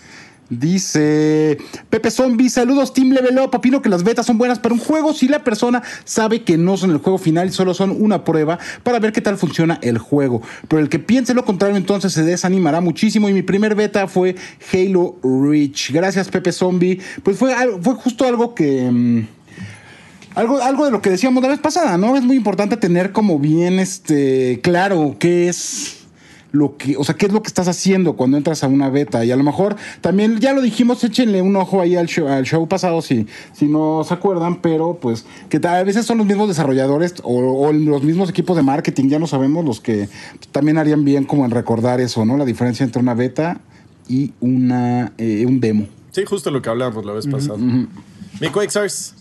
Dice Pepe Zombie, saludos Team Level Up. Opino que las betas son buenas para un juego si la persona sabe que no son el juego final y solo son una prueba para ver qué tal funciona el juego. Pero el que piense lo contrario entonces se desanimará muchísimo y mi primer beta fue Halo Reach. Gracias Pepe Zombie. Pues fue, fue justo algo que... mm, algo, algo de lo que decíamos la vez pasada, ¿no? Es muy importante tener como bien este claro qué es lo que, o sea, qué es lo que estás haciendo cuando entras a una beta. Y a lo mejor también, ya lo dijimos, échenle un ojo ahí al show, al show pasado si, si no se acuerdan, pero pues que a veces son los mismos desarrolladores o, o los mismos equipos de marketing, ya no sabemos, los que también harían bien como en recordar eso, ¿no? La diferencia entre una beta y una, eh, un demo.
Sí, justo lo que hablábamos la vez pasada. Mi Quake Stars.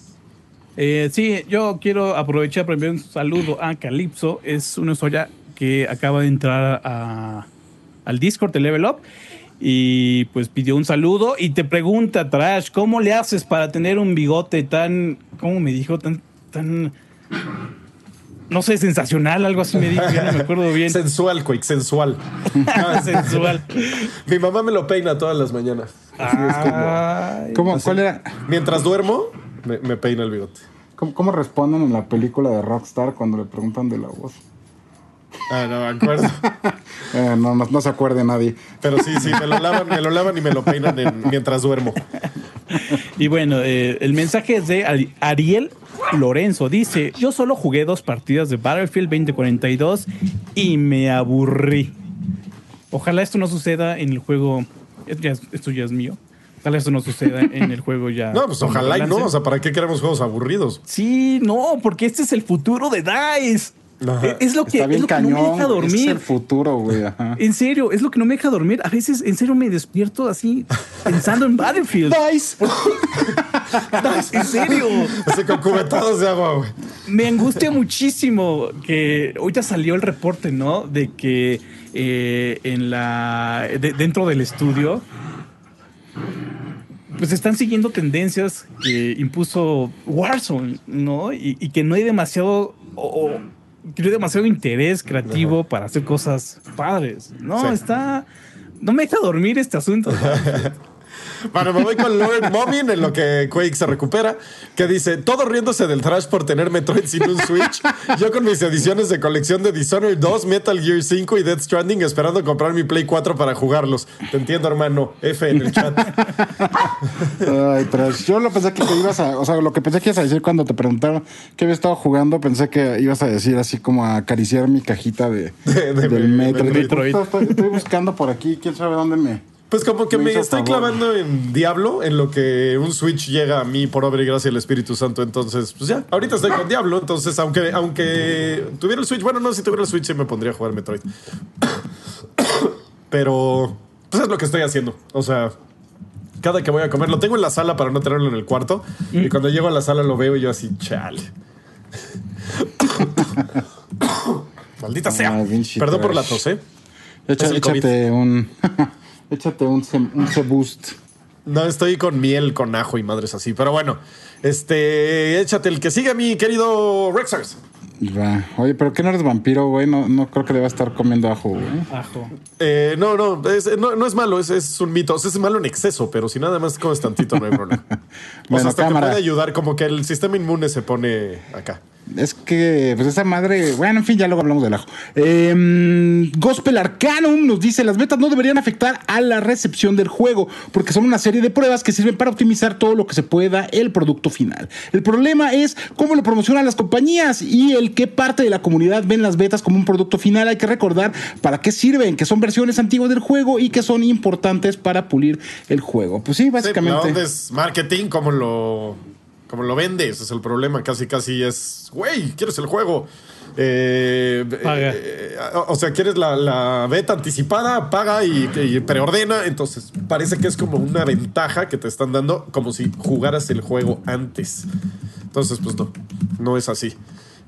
Eh, sí, yo quiero aprovechar para enviar un saludo a Calypso. Es una historia que acaba de entrar a- al Discord de Level Up y pues pidió un saludo y te pregunta, Trash, ¿cómo le haces para tener un bigote tan, ¿cómo me dijo? Tan, tan, no sé, sensacional, algo así me dijo, ya no me acuerdo (laughs) bien.
Sensual, Quake, sensual. (laughs)
Sensual.
Mi mamá me lo peina todas las mañanas.
Ay,
¿Cómo, ¿Cuál era?
Mientras duermo, me, me peina el bigote.
¿Cómo, cómo responden en la película de Rockstar cuando le preguntan de la voz?
Ah, no me acuerdo. (laughs)
Eh, no, no, no se acuerde nadie.
Pero sí, sí, me lo lavan, me lo lavan y me lo peinan en- mientras duermo.
Y bueno, eh, el mensaje es de Ari- Ariel Lorenzo. Dice, yo solo jugué dos partidas de Battlefield 2042 y me aburrí. Ojalá esto no suceda en el juego. Esto ya, es- esto ya es mío. Ojalá esto no suceda en el juego ya.
No, pues ojalá y no. O sea, ¿para qué queremos juegos aburridos?
Sí, no, porque este es el futuro de DICE.
Ajá.
Es- lo que, es lo que no me deja.
Ese Es
dormir.
el futuro, güey. ajá.
En serio, es lo que no me deja dormir. A veces, en serio, me despierto así pensando en Battlefield.
Dice.
en serio.
Así con cubetados de agua, güey.
Me angustia muchísimo que ahorita salió el reporte, ¿no? De que eh, en la de- dentro del estudio pues están siguiendo tendencias que impuso Warzone, ¿no? Y, y que no hay demasiado o- hay demasiado interés creativo para hacer cosas padres. No,
Sí.
está no me deja dormir este asunto. (laughs)
Bueno, me voy con Lord Momin en lo que Quake se recupera, que dice, todo riéndose del trash por tener Metroid sin un Switch. Yo con mis ediciones de colección de Dishonored 2, Metal Gear 5 y Death Stranding esperando comprar mi Play 4 para jugarlos. Te entiendo, hermano. F en el chat.
Ay, tras. Yo lo pensé que te ibas a. O sea, lo que pensé que ibas a decir cuando te preguntaron qué había estado jugando, pensé que ibas a decir así como a acariciar mi cajita de,
De- de-
del
de
Metroid.
Metroid.
Estoy, estoy buscando por aquí, quién sabe dónde me.
Pues como que
Me
estoy
favor.
clavando en Diablo, en lo que un Switch llega a mí por obra y gracia del Espíritu Santo. Entonces, pues ya, ahorita estoy con Diablo. Entonces, aunque, aunque tuviera el Switch, bueno, no, si tuviera el Switch sí me pondría a jugar Metroid. (coughs) Pero, pues es lo que estoy haciendo. O sea, cada que voy a comer, lo tengo en la sala para no tenerlo en el cuarto. Y cuando llego a la sala lo veo y yo así, chale. (coughs) Maldita sea.
Ah,
Perdón por la tos, ¿eh? COVID.
échate un. (laughs) échate un, un C-Boost.
No, estoy con miel, con ajo y madres así. Pero bueno, este, échate el que sigue, mi querido Rexars.
Va. Oye, pero ¿qué no eres vampiro, güey? No, no creo que deba estar comiendo ajo, güey.
Ajo.
Eh, no, no, es, no, no es malo, es, es un mito. O sea, es malo en exceso, pero si nada más comes tantito, no hay problema. (laughs) O
Bueno,
sea, hasta
cámara.
te puede ayudar, como que el sistema inmune se pone acá.
Es que, pues esa madre, bueno, en fin, ya luego hablamos del ajo. Eh, Gospel Arcanum nos dice, las betas no deberían afectar a la recepción del juego, porque son una serie de pruebas que sirven para optimizar todo lo que se pueda el producto final. El problema es cómo lo promocionan las compañías y el qué parte de la comunidad ven las betas como un producto final. Hay que recordar para qué sirven, que son versiones antiguas del juego y que son importantes para pulir el juego. Pues sí, básicamente.
Sí, ¿Dónde es marketing? ¿Cómo lo, cómo lo vendes? Es el problema. Casi, casi es, güey, ¿quieres el juego? Eh,
Paga.
eh, o sea, quieres la, la beta anticipada, paga y, y preordena. Entonces, parece que es como una ventaja que te están dando, como si jugaras el juego antes. Entonces, pues no, no es así.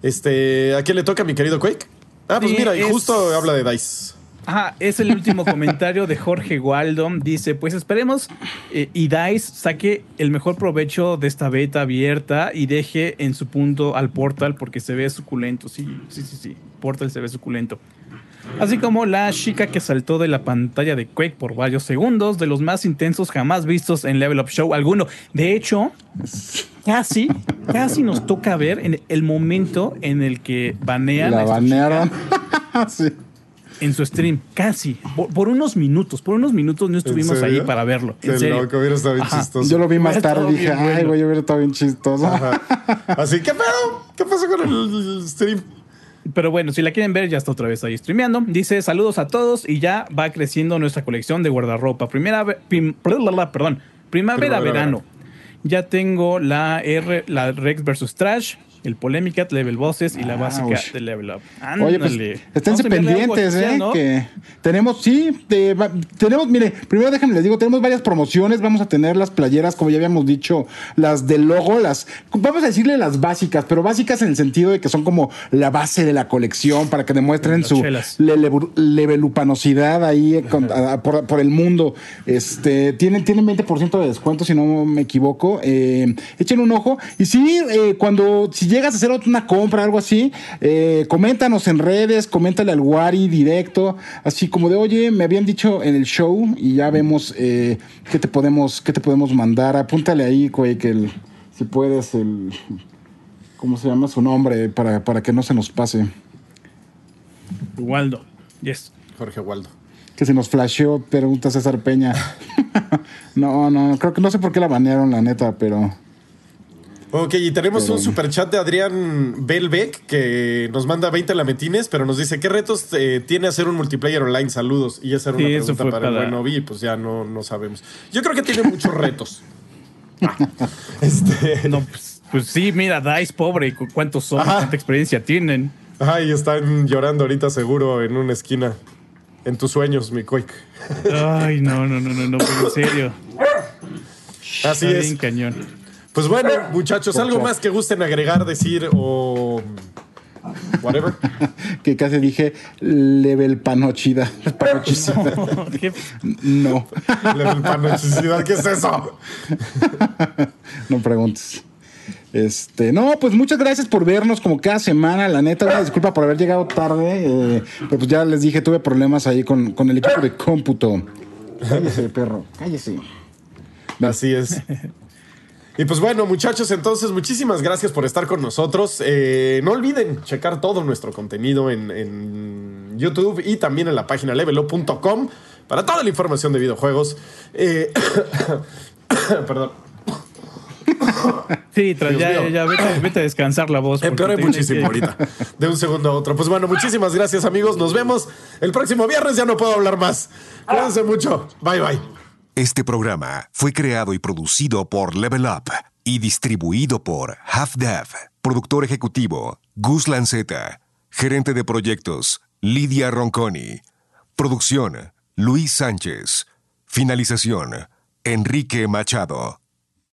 Este, ¿a quién le toca, mi querido Quake? Ah, pues
Sí,
mira, y
es-
justo habla de Dice.
Ajá, es el último comentario de Jorge Waldo. Dice, pues esperemos eh, y DICE saque el mejor provecho de esta beta abierta y deje en su punto al Portal porque se ve suculento. Sí, sí, sí, sí. Portal se ve suculento. Así como la chica que saltó de la pantalla de Quake por varios segundos, de los más intensos jamás vistos en Level Up Show alguno. De hecho, casi, casi nos toca ver en el momento en el que banean a
La
esta
banearon. (laughs) sí.
En su stream, casi, por, por unos minutos, por unos minutos no estuvimos ahí para verlo.
Qué
En serio.
loco, hubiera estado bien
Ajá.
chistoso.
Yo lo vi más tarde y dije,
bien
ay, güey, hubiera estado bien chistoso.
Ajá. Así, ¿qué pedo? ¿Qué pasó con el stream?
Pero bueno, si la quieren ver, ya está otra vez ahí streameando. Dice saludos a todos y ya va creciendo nuestra colección de guardarropa. Primera, prim- perdón, primavera,
Primavera,
verano. Ya tengo la R, la Rex versus Trash, el Polémica, Level Bosses y la
Ah,
básica de Level Up.
Oye, pues
Ándale.
esténse pendientes, ¿eh?
¿no?
Que tenemos, sí, de- va- tenemos, mire, primero déjenme les digo, tenemos varias promociones, vamos a tener las playeras, como ya habíamos dicho, las del logo, las, vamos a decirle las básicas, pero básicas en el sentido de que son como la base de la colección para que demuestren su levelupanosidad ahí eh, con- a- por, por el mundo. Este, tienen, tienen 20% de descuento, si no me equivoco. Eh, echen un ojo. Y sí, eh, cuando, si llegas a hacer una compra, algo así, eh, coméntanos en redes, coméntale al Wari directo, así como de, oye, me habían dicho en el show y ya vemos eh, qué te podemos, qué te podemos mandar. Apúntale ahí, güey, que el, si puedes, el, ¿cómo se llama su nombre? Para, para que no se nos pase.
Waldo. Yes.
Jorge Waldo.
Que se nos flasheó, pregunta César Peña. (laughs) no, no, creo que no sé por qué la banearon, la neta, pero.
Ok, y tenemos
Pero-
un super chat de Adrián Belbeck que nos manda 20 lametines, pero nos dice: ¿Qué retos eh, tiene hacer un multiplayer online? Saludos. Y esa era una
Sí,
pregunta
fue
para, el
para-
buen Obi, pues ya no, no sabemos. Yo creo que tiene muchos retos. (laughs) este.
No, pues, pues sí, mira, Dice, pobre, ¿cu- ¿cuántos son?
Ajá.
¿Cuánta experiencia tienen?
Ay, están llorando ahorita seguro en una esquina. En tus sueños, mi Quake.
Ay, no, no, no, no, no, pero en serio.
Así
Está
es.
bien cañón.
Pues bueno, muchachos, algo más que gusten agregar, decir o. Whatever. (laughs)
que casi dije level panochida. (laughs) Panochicida.
¿Qué?
no,
Level panochicidad, ¿qué es eso? (laughs)
no preguntes. Este, no, pues muchas gracias por vernos como cada semana. La neta, una disculpa por haber llegado tarde. eh, pero pues ya les dije, tuve problemas ahí con, con el equipo de cómputo. Cállese, perro, cállese.
Así es. Y pues bueno, muchachos, entonces muchísimas gracias por estar con nosotros. Eh, no olviden checar todo nuestro contenido en, en YouTube y también en la página levelo.com para toda la información de videojuegos. Eh, (coughs) perdón.
Sí, ya, ya, vete, vete a descansar la voz.
Empeoré muchísimo
que-
ahorita, de un segundo a otro. Pues bueno, muchísimas gracias amigos. Nos vemos el próximo viernes. Ya no puedo hablar más. Cuídense mucho. Bye bye.
Este programa fue creado y producido por Level Up y distribuido por Half Dev. Productor ejecutivo Gus Lanceta. Gerente de proyectos Lidia Ronconi. Producción Luis Sánchez. Finalización Enrique Machado.